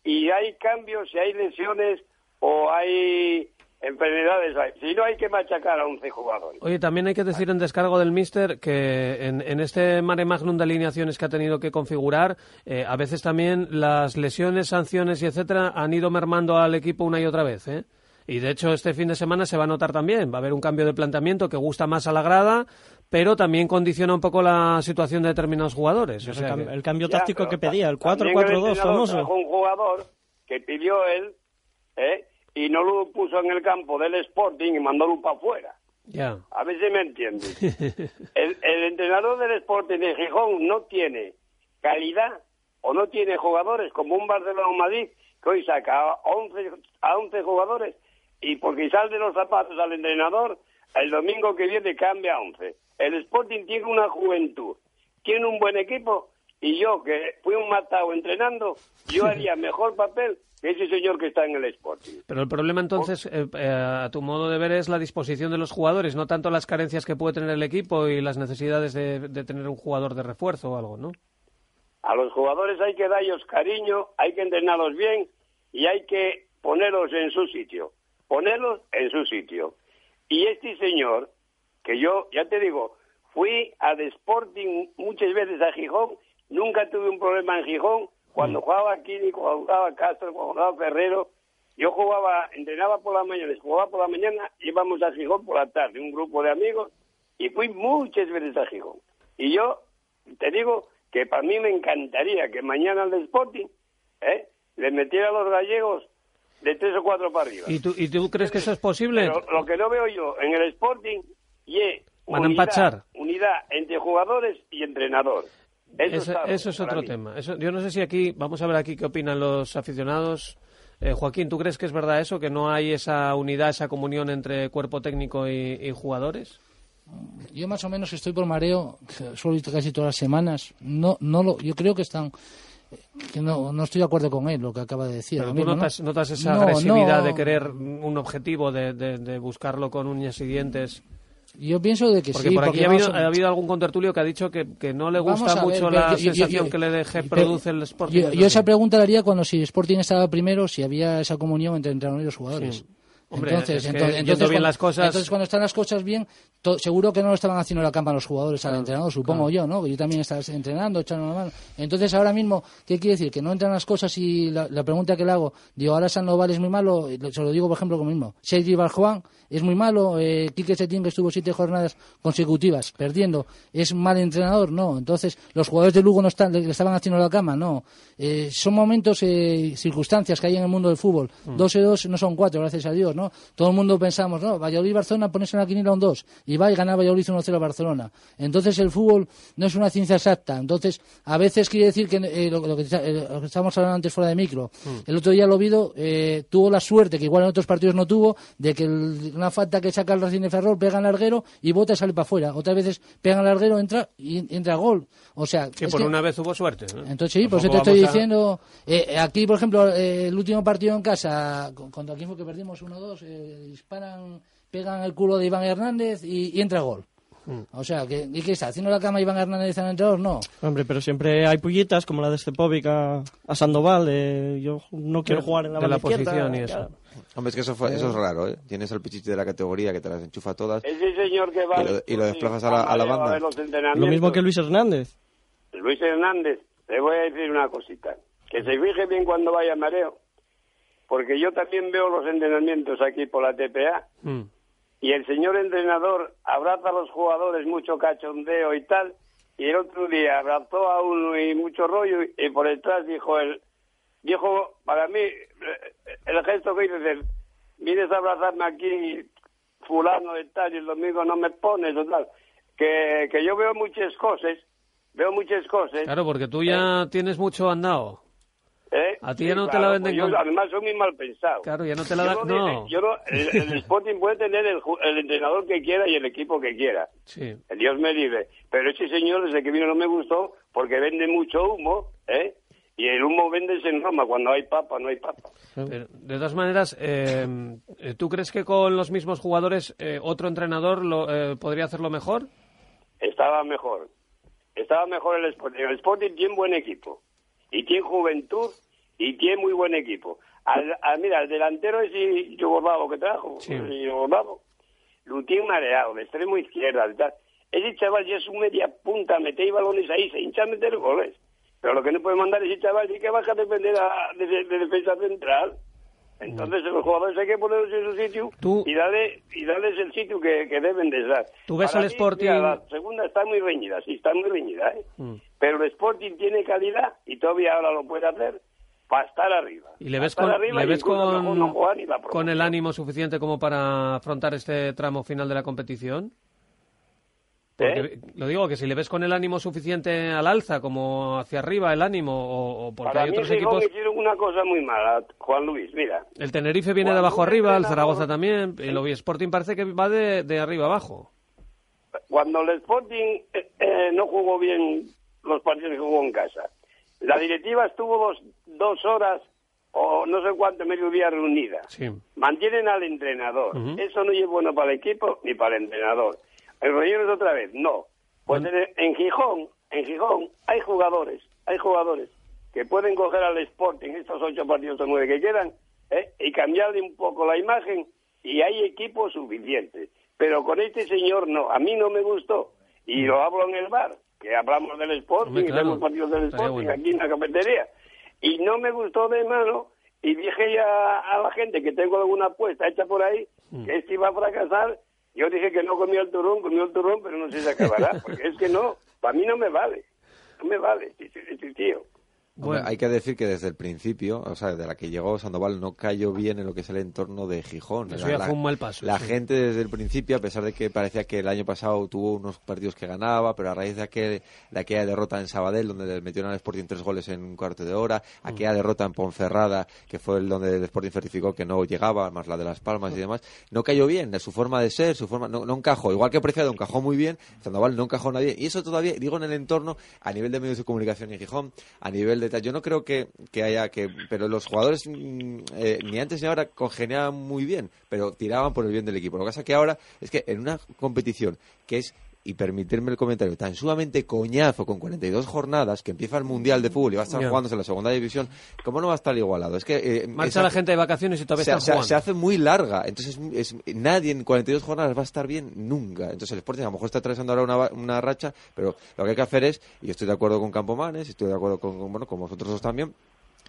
y hay cambios, si hay lesiones o hay enfermedades hay. Si no, hay que machacar a 11 jugadores. Oye, también hay que decir en descargo del míster que en, en este mare magnum de alineaciones que ha tenido que configurar, eh, a veces también las lesiones, sanciones y etcétera han ido mermando al equipo una y otra vez, ¿eh? Y de hecho este fin de semana se va a notar también, va a haber un cambio de planteamiento que gusta más a la grada, pero también condiciona un poco la situación de determinados jugadores. O El, sea cam- que- el cambio táctico que pedía, el también 4-4-2 entrenador famoso. un jugador que pidió él, ¿eh? Y no lo puso en el campo del Sporting y mandólo para afuera. Ya. A ver si me entiendes. El, el entrenador del Sporting de Gijón no tiene calidad o no tiene jugadores como un Barcelona o Madrid que hoy saca a 11, a 11 jugadores y porque sale de los zapatos al entrenador, el domingo que viene cambia a 11. El Sporting tiene una juventud, tiene un buen equipo y yo que fui un matado entrenando, yo haría mejor papel que ese señor que está en el Sporting. Pero el problema entonces, eh, eh, a tu modo de ver, es la disposición de los jugadores, no tanto las carencias que puede tener el equipo y las necesidades de, de tener un jugador de refuerzo o algo, ¿no? A los jugadores hay que darles cariño, hay que entrenarlos bien y hay que ponerlos en su sitio. Ponerlos en su sitio. Y este señor, que yo, ya te digo, fui al Sporting muchas veces a Gijón, nunca tuve un problema en Gijón. Cuando jugaba Kini, cuando jugaba Castro, cuando jugaba Ferrero, yo jugaba, entrenaba por la mañana, jugaba por la mañana, íbamos a Gijón por la tarde, un grupo de amigos, y fui muchas veces a Gijón. Y yo te digo que para mí me encantaría que mañana al Sporting ¿eh? le metiera a los gallegos de tres o cuatro para arriba. ¿Y tú, y tú crees que eso es posible? Pero lo que no veo yo en el Sporting y a empachar. unidad entre jugadores y entrenador. Eso, Eso, está eso es otro mí. tema. Eso, yo no sé si aquí, vamos a ver aquí qué opinan los aficionados. Eh, Joaquín, ¿tú crees que es verdad eso, que no hay esa unidad, esa comunión entre cuerpo técnico y, y jugadores? Yo más o menos estoy por mareo, suelo ir casi todas las semanas. No, no lo, yo creo que están, que no, no estoy de acuerdo con él lo que acaba de decir. Pero tú mismo, notas, ¿no? notas esa No, agresividad no. de querer un objetivo, de, de- de buscarlo con uñas y dientes. Yo pienso de que Porque sí. por aquí porque ha habido, vamos a- ha habido algún contertulio que ha dicho que, que no le gusta ver, mucho la yo- yo- yo- sensación yo- que le deje produce el Sporting. Yo, esa pregunta la haría cuando si Sporting estaba primero, si había esa comunión entre entrenadores y los jugadores. Sí. Hombre, entonces, entonces, bien cuando, las cosas- entonces cuando están las cosas bien, to- seguro que no lo estaban haciendo la cama los jugadores al entrenador, supongo yo, ¿no? Yo también estaba entrenando, echando la mano. Entonces ahora mismo, ¿qué quiere decir? Que no entran las cosas y la, la pregunta que le hago, digo, ahora Sandoval es muy malo, y se lo digo por ejemplo como mismo, Sergi Barjuan es muy malo, eh, Quique Setién que estuvo siete jornadas consecutivas perdiendo, es mal entrenador, no. Entonces los jugadores de Lugo no están, le, le estaban haciendo la cama, no. Eh, son momentos, eh, circunstancias que hay en el mundo del fútbol. Mm. Dos y dos no son cuatro, gracias a Dios, ¿no? Todo el mundo pensamos, no, Valladolid y Barcelona pones en la quiniela un 2 y va y gana Valladolid 1-0 a Barcelona. Entonces el fútbol no es una ciencia exacta. Entonces, a veces quiere decir que eh, lo, lo que eh, lo que estábamos hablando antes fuera de micro. El otro día lo vido eh, tuvo la suerte, que igual en otros partidos no tuvo, de que el- una falta que saca el Racing de Ferrol pega en larguero y bota y sale para afuera. Otras veces pega en larguero, entra y entra gol. O sea, Que es por que- una vez hubo suerte. ¿no? entonces sí, por eso te estoy a- diciendo. eh, aquí, por ejemplo, eh, el último partido en casa, con- ¿contra quién fue que perdimos? 1-2, eh, disparan, pegan el culo de Iván Hernández y, y entra gol. Mm. O sea, ¿qué, ¿y qué está? ¿Haciendo la cama Iván Hernández al entrenador? No. Hombre, pero siempre hay pullitas como la de Stepovic a, a Sandoval. de yo no quiero De- jugar en la de posición y eso. claro. Hombre, es que eso, fue- eso es raro, ¿eh? Tienes al pichichi de la categoría que te las enchufa todas. Ese señor que va Y lo- y lo desplazas a la- a la banda. Lo mismo que Luis Hernández. Luis Hernández, le voy a decir una cosita. Que se fije bien cuando vaya mareo. Porque yo también veo los entrenamientos aquí por la TPA. Mm. Y el señor entrenador abraza a los jugadores, mucho cachondeo y tal. Y el otro día abrazó a uno y mucho rollo. Y por detrás dijo él, dijo, para mí, eh, el gesto que es el, vienes a abrazarme aquí, fulano de tal, y el domingo no me pones o tal. Que, que yo veo muchas cosas, veo muchas cosas. Claro, porque tú ya tienes mucho andado. ¿Eh? a ti ya no te la venden pues yo con- además soy muy mal pensado. Claro, ya no te la Yo dan. no, No. yo no- el, el Sporting puede tener el, el entrenador que quiera y el equipo que quiera. Sí. Dios me libre. Pero ese señor desde que vino no me gustó porque vende mucho humo, ¿eh? Y el humo vende en Roma. Cuando hay papa, no hay papa. Pero, de todas maneras, eh, ¿tú crees que con los mismos jugadores eh, otro entrenador lo, eh, podría hacerlo mejor? Estaba mejor. Estaba mejor el Sporting. El Sporting tiene buen equipo. Y tiene juventud y tiene muy buen equipo. Al, al- mira, el delantero ese yugoslavo que trajo, Sí. el yugoslavo, lo tiene mareado, de extremo izquierda, de tal. Ese chaval ya es un media punta, mete balones ahí, se hincha a meter goles. Pero lo que no puede mandar ese chaval es que baja a defender a, de, de defensa central. Entonces los jugadores hay que ponerlos en su sitio Tú- y darle y darles el sitio que, que deben de dar. Tú ves Para al mí, Sporting- mira, la segunda está muy reñida, sí, está muy reñida, ¿eh? Mm. Pero el Sporting tiene calidad y todavía ahora lo puede hacer para estar arriba. ¿Y le ves con, arriba le ves con, no con el ánimo suficiente como para afrontar este tramo final de la competición? Porque, ¿Eh? Lo digo, que si le ves con el ánimo suficiente al alza, como hacia arriba el ánimo, o, o porque Para hay mí otros equipos... hicieron una cosa muy mala, Juan Luis, mira. El Tenerife viene de abajo arriba, el Zaragoza también, el Obi Sporting parece que va de, de arriba abajo. Cuando el Sporting eh, eh, no jugó bien los partidos que jugó en casa, la directiva estuvo dos, dos horas o no sé cuánto, medio día reunida. Sí. Mantienen al entrenador. Eso no es bueno para el equipo ni para el entrenador. El relleno es otra vez, no. Pues en, en Gijón, en Gijón hay jugadores, hay jugadores que pueden coger al Sporting estos ocho partidos o nueve que quedan ¿eh? y cambiarle un poco la imagen y hay equipo suficiente. Pero con este señor no, a mí no me gustó. Y lo hablo en el bar, que hablamos del Sporting Hombre, y claro, partidos del Sporting bueno. aquí en la cafetería. Y no me gustó de mano y dije ya a la gente que tengo alguna apuesta hecha por ahí Mm. que este iba a fracasar. Yo dije que no comía el turrón, comió el turrón, pero no sé si acabará, porque es que no, para mí no me vale, no me vale este, este tío. Hombre, Bueno. hay que decir que desde el principio, o sea, de la que llegó Sandoval, no cayó bien en lo que es el entorno de Gijón. Eso La- ya la- fue un mal paso, La sí. gente desde el principio, a pesar de que parecía que el año pasado tuvo unos partidos que ganaba, pero a raíz de, aquel, de aquella derrota en Sabadell, donde le metieron al Sporting tres goles en un cuarto de hora, Mm. aquella derrota en Ponferrada, que fue el donde el Sporting certificó que no llegaba, más la de Las Palmas y demás, no cayó bien, de su forma de ser, su forma, no, no encajó. Igual que Preciado encajó muy bien, Sandoval no encajó nadie. Y eso todavía, digo, en el entorno, a nivel de medios de comunicación en Gijón, a nivel de tal. Yo no creo que, que haya que. Pero los jugadores, mm, eh, ni antes ni ahora, congeniaban muy bien, pero tiraban por el bien del equipo. Lo que pasa que ahora es que en una competición que es. Y permitirme el comentario, tan sumamente coñazo con 42 jornadas que empieza el Mundial de Fútbol y va a estar jugándose en la segunda división, ¿cómo no va a estar igualado? Es que eh, Marcha esa- la gente de vacaciones y todavía se, están se- jugando. se hace muy larga. Entonces, es- nadie en 42 jornadas va a estar bien nunca. Entonces, el Sporting a lo mejor está atravesando ahora una, una racha, pero lo que hay que hacer es, y estoy de acuerdo con Campomanes, estoy de acuerdo con, con, bueno, con vosotros dos también,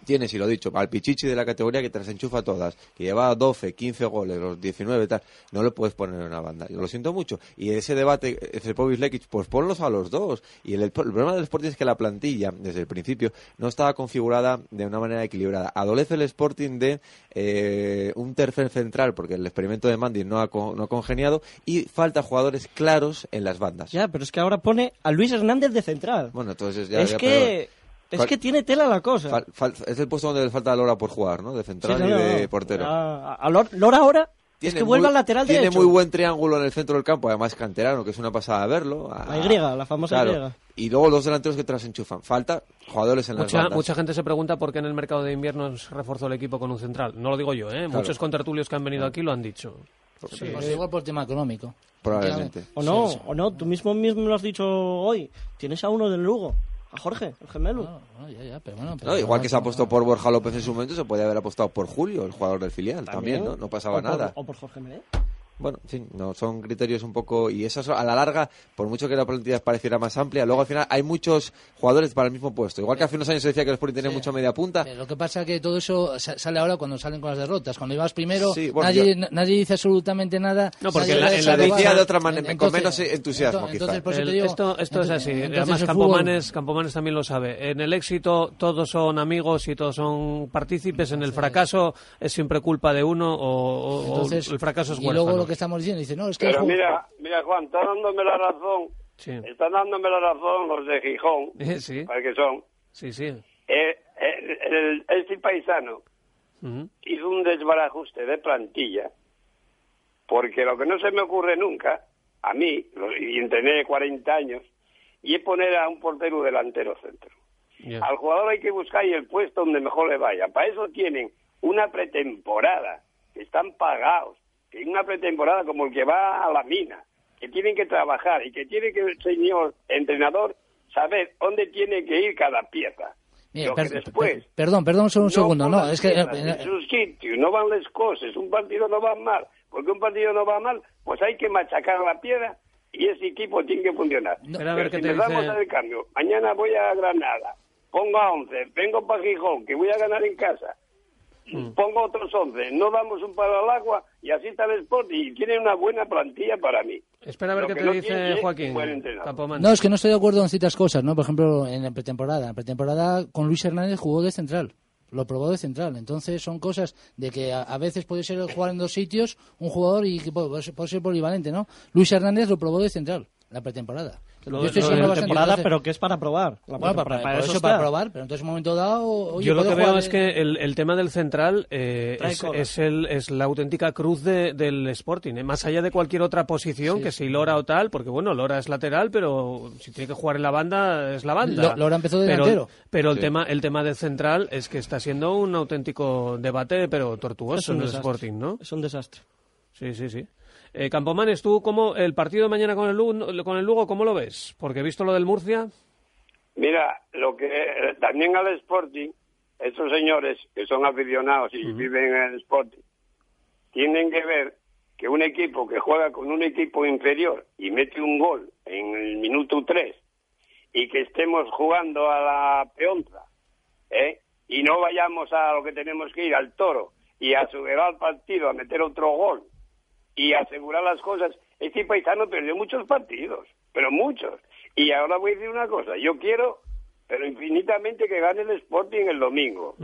Tienes, y lo he dicho, al Pichichi de la categoría que te las enchufa todas, que lleva 12, 15 goles, los 19 tal, no lo puedes poner en una banda. Yo lo siento mucho. Y ese debate, ese Povis Lekic, pues ponlos a los dos. Y el, el problema del Sporting es que la plantilla, desde el principio, no estaba configurada de una manera equilibrada. Adolece el Sporting de eh, un tercer central, porque el experimento de Mandy no ha, no ha congeniado, y falta jugadores claros en las bandas. Ya, pero es que ahora pone a Luis Hernández de central. Bueno, entonces ya... es ya, que es que tiene tela la cosa. Fal- fal- es el puesto donde le falta a Lora por jugar, ¿no? De central Sí, no, y de no. portero. A, a Lor- Lora ahora es Tiene que vuelve muy- al lateral Tiene derecho. muy buen triángulo en el centro del campo, además canterano, que es una pasada verlo. La Y, la famosa Claro. Y. Y luego los delanteros que te las enchufan. Falta jugadores en las Mucha, bandas. mucha gente se pregunta por qué en el mercado de invierno se reforzó el equipo con un central. No lo digo yo, ¿eh? Muchos contertulios que han venido aquí lo han dicho. Sí. Pues igual por tema económico. Probablemente. O no, Sí, sí. o no, tú mismo mismo lo has dicho hoy. Tienes a uno del Lugo, a Jorge, el gemelo. No, no, ya, ya, pero bueno, pero No, igual que se ha apostado por Borja López en su momento, se podía haber apostado por Julio, el jugador del filial, también, ¿no? No pasaba O por- nada. O por Jorge Meré. Bueno, en fin, no, son criterios un poco... Y eso a la larga, por mucho que la plantilla pareciera más amplia, luego al final hay muchos jugadores para el mismo puesto. Igual que hace unos años se decía que el Sporting tenía Sí. mucha media punta. Pero lo que pasa es que todo eso sa- sale ahora cuando salen con las derrotas. Cuando ibas primero, Sí, bueno, nadie, yo- nadie dice absolutamente nada. No, porque en la- en la decía de otra manera, con menos entusiasmo, quizá. Entonces, El- digo, esto, esto es así. entonces Además, Campomanes, Campomanes también lo sabe. En el éxito todos son amigos y todos son partícipes. En el fracaso es siempre culpa de uno o, o- el fracaso es huérfano. Lo que estamos diciendo, dice, no, es que... Pero mira, mira Juan, está dándome la razón, Sí. están dándome la razón los de Gijón, Eh, sí, para que son. sí, sí. Eh, el- el- este paisano hizo un desbarajuste de plantilla, porque lo que no se me ocurre nunca, a mí, y entrené 40 años, y es poner a un portero delantero centro. Al jugador hay que buscar y el puesto donde mejor le vaya. Para eso tienen una pretemporada, están pagados, que hay una pretemporada como el que va a la mina, que tienen que trabajar y que tiene que el señor entrenador saber dónde tiene que ir cada pieza. Mira, Lo que per- después per- perdón, perdón, solo un segundo. No, es que. piezas eh, en su sitio, no van las cosas, un partido no va mal, porque un partido no va mal, pues hay que machacar la piedra y ese equipo tiene que funcionar. Espera a ver Pero qué si te empezamos dice- a hacer cambio, mañana voy a Granada, pongo a 11, vengo para Gijón, que voy a ganar en casa. Pongo otros 11, no damos un palo al agua y así está el Sport y tiene una buena plantilla para mí. Espera a ver Lo qué que te no dice Joaquín. No, es que no estoy de acuerdo en ciertas cosas, ¿no? Por ejemplo, en la pretemporada. En la pretemporada con Luis Hernández jugó de central. Lo probó de central. Entonces son cosas de que a, a veces puede ser jugar en dos sitios un jugador y que puede, puede ser polivalente, ¿no? Luis Hernández lo probó de central, la pretemporada. Lo, Yo estoy lo de siguiendo la bastante, temporada, entonces- pero que es para probar. La Bueno, para, pretemporada, para eso, está. para probar, pero entonces en un momento dado... Oye, Yo lo que veo es que el, el tema del central eh, es, el, es la auténtica cruz de- del Sporting, ¿eh? más allá de cualquier otra posición, que si Lora o tal, porque bueno, Lora es lateral, pero si tiene que jugar en la banda, es la banda. Lo- Lora empezó de pero, delantero. Pero el, Sí. tema, el tema del central es que está siendo un auténtico debate, pero tortuoso en el desastre. Sporting, ¿no? Es un desastre. Sí, sí, sí. Eh, Campomanes, ¿tú cómo, el partido de mañana con el, Lugo, con el Lugo, cómo lo ves? Porque he visto lo del Murcia. Mira, lo que eh, también al Sporting, esos señores que son aficionados y viven en el Sporting, tienen que ver que un equipo que juega con un equipo inferior y mete un gol en el minuto 3 y que estemos jugando a la peonza, ¿eh? y no vayamos a lo que tenemos que ir, al toro, y a subir al partido a meter otro gol y asegurar las cosas. Este paisano perdió muchos partidos, pero muchos. Y ahora voy a decir una cosa, yo quiero, pero infinitamente que gane el Sporting el domingo.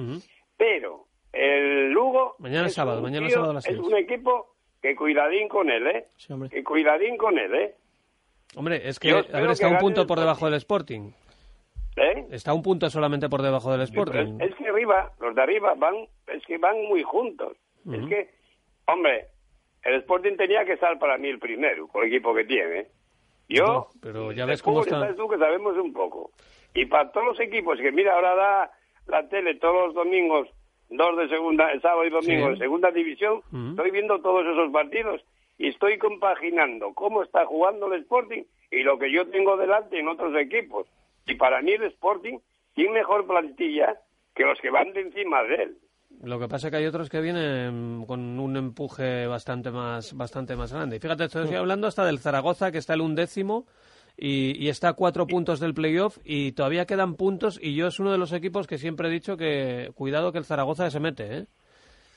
Pero el Lugo Mañana es sábado, mañana tío- sábado a las es un equipo que cuidadín con él, ¿eh? Sí, hombre. Que cuidadín con él, ¿eh? Hombre, es que, Yo a ver, está un punto por debajo del Sporting. ¿Eh? Está un punto solamente por debajo del Sporting. Es que arriba, los de arriba van, es que van muy juntos. Es que, hombre, el Sporting tenía que estar para mí el primero, con el equipo que tiene. Yo, Pero ya ves cómo está. sabes tú que sabemos un poco. Y para todos los equipos, que mira, ahora da la tele todos los domingos, dos de segunda, el sábado y domingo Sí. de segunda división, estoy viendo todos esos partidos y estoy compaginando cómo está jugando el Sporting y lo que yo tengo delante en otros equipos. Y para mí el Sporting tiene mejor plantilla que los que van de encima de él. Lo que pasa es que hay otros que vienen con un empuje bastante más, bastante más grande. Y fíjate, estoy hablando hasta del Zaragoza, que está el undécimo y, y está a cuatro puntos del playoff y todavía quedan puntos y yo es uno de los equipos que siempre he dicho que cuidado que el Zaragoza se mete, ¿eh?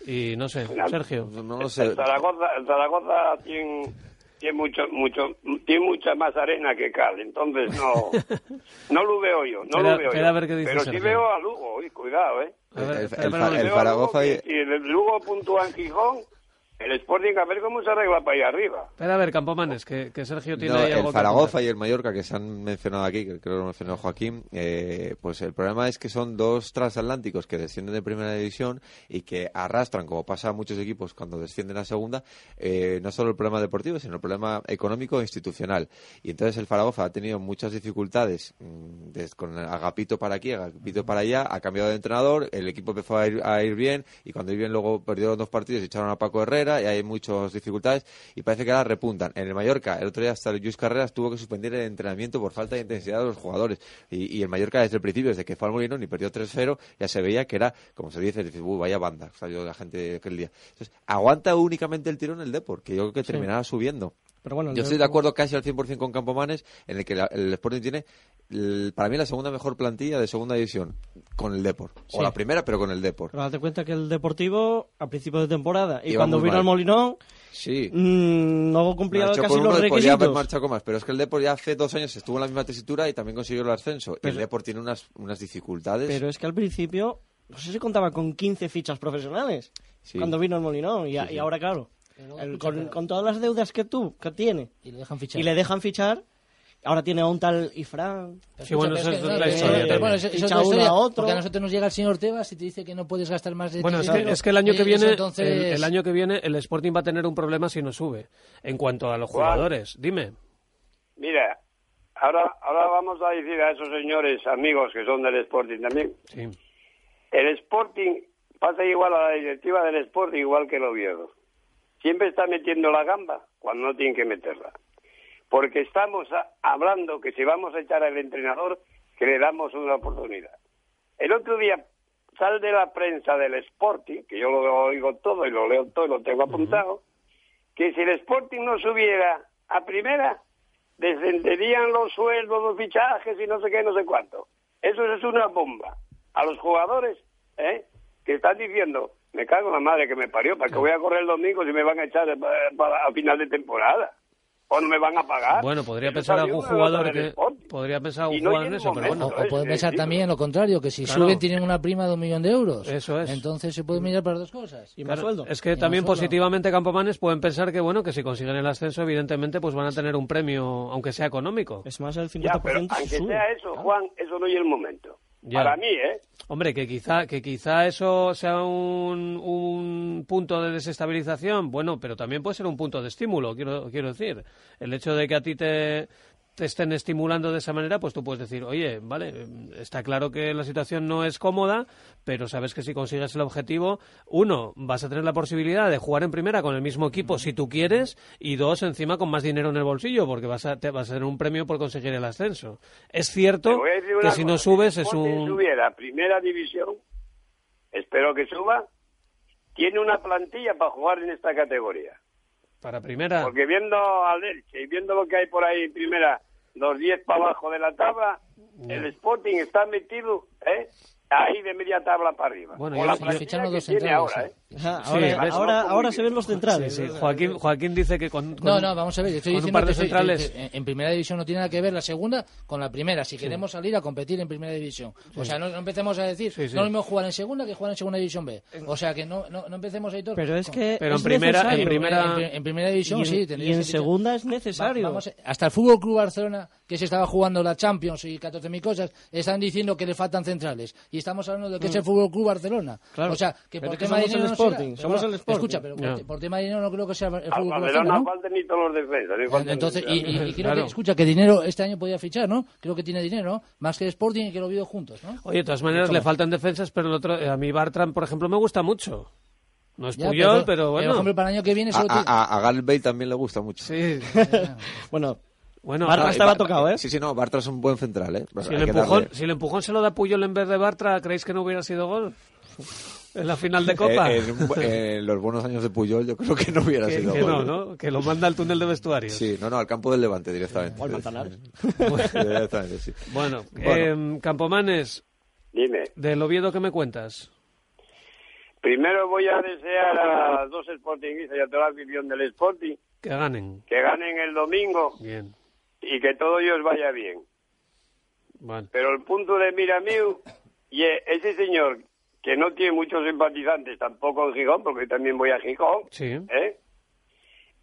Y no sé, Sergio. No lo sé. El Zaragoza, el Zaragoza tiene, tiene mucho, mucho, tiene mucha más arena que cal, entonces no, no lo veo yo, no lo veo yo. a ver qué dice Pero Sergio. sí veo a Lugo, uy, cuidado, eh. A ver, El- el- el- Lugo Zaragoza y- Si el Lugo puntúa en Gijón, el Sporting a ver cómo se arregla para ir arriba. Espera a ver, Campomanes, que, que Sergio tiene No, ahí algo el Zaragoza y el Mallorca que se han mencionado aquí, que creo que lo mencionó Joaquín, eh, pues el problema es que son dos transatlánticos que descienden de primera división y que arrastran, como pasa a muchos equipos cuando descienden a segunda, eh, no solo el problema deportivo, sino el problema económico e institucional. Y entonces el Zaragoza ha tenido muchas dificultades mm, des- con Agapito para aquí, Agapito para allá, ha cambiado de entrenador, el equipo empezó a ir, a ir bien y cuando ir bien luego perdieron dos partidos y echaron a Paco Herrera y hay muchas dificultades y parece que ahora repuntan. En el Mallorca, el otro día hasta Luis Carreras tuvo que suspender el entrenamiento por falta de intensidad de los jugadores y, y el Mallorca desde el principio, desde que fue al Molinón y perdió 3-0, ya se veía que era, como se dice, dice, "Uh, vaya banda, salió la gente aquel día. Entonces, aguanta únicamente el tirón el Depor, que yo creo que terminará subiendo. Pero bueno, Yo estoy de acuerdo casi al 100% con Campomanes, en el que la- el Sporting tiene, el- para mí, la segunda mejor plantilla de segunda división, con el Depor. Sí. O la primera, pero con el Depor. Pero date cuenta que el Deportivo, a principio de temporada, y Iba cuando vino al Molinón, Sí. mm, no cumplía casi con los uno podía haber requisitos. marchado con más, pero es que el Depor ya hace dos años estuvo en la misma tesitura y también consiguió el ascenso. y Pero- el Depor tiene unas, unas dificultades. Pero es que al principio, no sé si contaba con 15 fichas profesionales Sí. cuando vino el Molinón. Y, a- ahora, claro, el- con, con todas las deudas que tú, que tiene, Y le dejan fichar. y le dejan fichar, ahora tiene a un tal Ifran. Sí, bueno, es historia eh, bueno, eso- es otra historia, otro. Porque a nosotros nos llega el señor Tebas y te dice que no puedes gastar más de Bueno, es que, dinero. es que el año que viene, entonces- el, el año que viene, el Sporting va a tener un problema si no sube. En cuanto a los ¿Cuál? jugadores, dime. Mira, ahora, ahora vamos a decir a esos señores amigos que son del Sporting también, Sí. El Sporting pasa igual a la directiva del Sporting, igual que el Oviedo. Siempre está metiendo la gamba cuando no tienen que meterla. Porque estamos hablando que si vamos a echar al entrenador, que le damos una oportunidad. el otro día sale de la prensa del Sporting, que yo lo oigo todo y lo leo todo y lo tengo apuntado, que si el Sporting no subiera a primera, descenderían los sueldos, los fichajes y no sé qué, no sé cuánto. Eso es una bomba. A los jugadores, ¿eh? que están diciendo, me cago en la madre que me parió, ¿para que voy a correr el domingo si me van a echar eh, para- a final de temporada? ¿O no me van a pagar? Bueno, podría Eso pensar algún jugador que... Podría pensar algún no jugador en eso, pero bueno. O pueden es pensar también lo contrario, que si Claro. suben tienen una prima de un millón de euros. Eso es. Entonces se puede mirar para dos cosas. Y más Claro, sueldo. Es que Y también positivamente Campomanes pueden pensar que bueno que si consiguen el ascenso evidentemente pues van a tener un premio aunque sea económico. Es más el 50% Ya, pero aunque sube. sea eso, Juan, eso no es el momento. Ya. Para mí, ¿eh? Hombre, que quizá que quizá eso sea un, un punto de desestabilización, bueno, pero también puede ser un punto de estímulo, quiero quiero decir. El hecho de que a ti te te estén estimulando de esa manera, pues tú puedes decir, oye, vale, está claro que la situación no es cómoda, pero sabes que si consigues el objetivo, uno, vas a tener la posibilidad de jugar en primera con el mismo equipo si tú quieres, y dos, encima con más dinero en el bolsillo, porque vas a, te vas a tener un premio por conseguir el ascenso. Es cierto que si no subes si es un... subiera a primera división, espero que suba, tiene una plantilla para jugar en esta categoría. Para primera. Porque viendo al Elche y viendo lo que hay por ahí en primera, los 10 para abajo de la tabla, el Sporting está metido ¿eh? Ahí de media tabla para arriba. Bueno, yo- la yo- Ficharon dos centrales, ahora. ¿eh? Ajá, Sí, ahora, ¿ves? ahora, Muy ahora bien. se ven los centrales. Sí, sí. Joaquín, Joaquín dice que con, con- No, no, vamos a ver, estoy con un diciendo par de que, soy- centrales... que- que en primera división no tiene nada que ver la segunda con la primera, si queremos salir a competir en primera división. O sea, no, no empecemos a decir, Sí, sí. no es lo mismo jugar en segunda que jugar en segunda división B. O sea, que no, no, no empecemos ahí todo. Pero es que Pero en primera- en primera- En, en primera división y en, sí, y en segunda es Va- necesario. vamos a- hasta el Fútbol Club Barcelona, que se estaba jugando la Champions y 14.000 cosas, están diciendo que le faltan centrales. Y estamos hablando de que es el Fútbol Club Barcelona. Claro. O sea, que Pero por que tema de somos dinero el no. Sporting, somos bueno, el Sporting. Escucha, pero por, por tema de dinero no creo que sea el Fútbol Club Barcelona Barcelona. ¿no? ni todos los defensas. Entonces, y, y- y creo Claro. que, escucha, que dinero este año podía fichar, ¿no? Creo que tiene dinero, ¿no? Más que el Sporting y que lo vio juntos, ¿no? Oye, de todas maneras le faltan defensas, pero el otro, eh, a mí Bartran, por ejemplo, me gusta mucho. No es Ya, Puyol, pero, Por bueno. ejemplo, para el año que viene A, solo a, a también le gusta mucho. Sí, Bueno, bueno, Bartra estaba Bar- tocado, ¿eh? Sí, sí, no, Bartra es un buen central, ¿eh? si, el empujón, si el empujón se lo da Puyol en vez de Bartra, ¿creéis que no hubiera sido gol? En la final de Copa. Eh, en, bu- en los buenos años de Puyol yo creo que no hubiera que, sido que gol. no, ¿no? Que lo manda al túnel de vestuarios. Sí, no, no, al campo del Levante directamente. O al Manzanares. directamente, sí. Bueno, Bueno. eh, Campomanes, Dime. del Oviedo, ¿qué me cuentas? Primero voy a desear a dos Sportingistas y a toda la afición del Sporting Que ganen. que ganen el domingo Bien. Y que todo ellos vaya bien. Pero el punto de mira mío, y e- ese señor que no tiene muchos simpatizantes tampoco en Gijón, porque también voy a Gijón, Sí. ¿eh?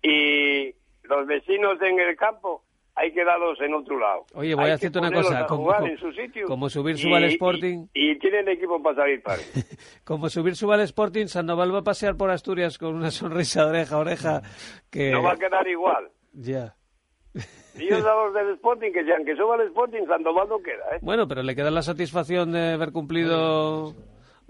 y los vecinos en el campo hay que darlos en otro lado. Oye, voy Hay a decirte una cosa, como- su sitio como subir y- suba al y- Sporting. Y, tienen equipo para salir para Como subir suba al Sporting, Sandoval va a pasear por Asturias con una sonrisa de oreja a oreja que... No va a quedar igual. Ya. Y yo a los del Sporting que sean que suba el Sporting, Sandoval no queda, ¿eh? Bueno, pero le queda la satisfacción de haber cumplido...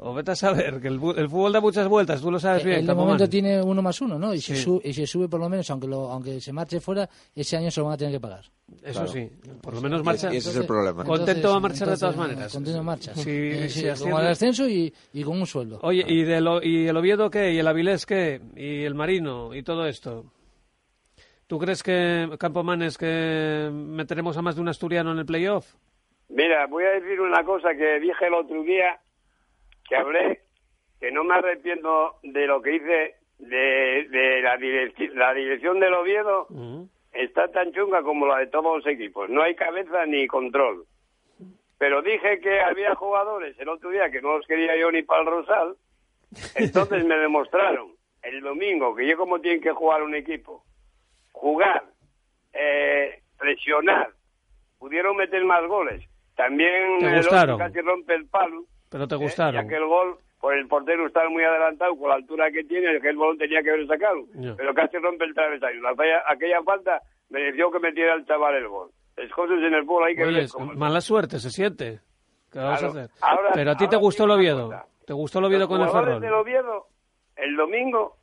O vete a saber, que el, el fútbol da muchas vueltas, tú lo sabes bien, Él de Campoman. momento tiene uno más uno, ¿no? Y si, Sí. sube, y si sube por lo menos, aunque lo, aunque se marche fuera, ese año se lo van a tener que pagar. Eso Claro. sí, por lo menos marcha... Y ese es el problema. Contento va a marchar de todas maneras. Contento marcha. Sí, Eh, sí, con el ascenso y, y con un sueldo. Oye, ¿y, de lo- ¿y el Oviedo qué? ¿Y el Avilés qué? ¿Y el Marino? ¿Y todo esto? ¿Tú crees que, Campomanes, que meteremos a más de un asturiano en el playoff? Mira, voy a decir una cosa que dije el otro día, que hablé, que no me arrepiento de lo que hice de, de la, direc- la dirección del Oviedo, está tan chunga como la de todos los equipos. No hay cabeza ni control. Pero dije que había jugadores el otro día que no los quería yo ni para el Rosal, entonces me demostraron el domingo que yo como tienen que jugar un equipo, jugar, eh, presionar, pudieron meter más goles. También ¿Te el otro gustaron? casi rompe el palo. Pero te ¿eh? gustaron. Ya que el gol, por el portero estar muy adelantado con la altura que tiene, que el balón tenía que haber sacado. Pero casi rompe el travesaño. La falla- aquella falta mereció que metiera el chaval el gol. Es cosas en el fútbol hay que Oye, ver es mala suerte, se siente. ¿Qué vas Claro. a hacer? Ahora- Pero a ti te gustó el Oviedo. cosa. ¿Te gustó el Oviedo Los con el Ferrol? del Oviedo, el domingo,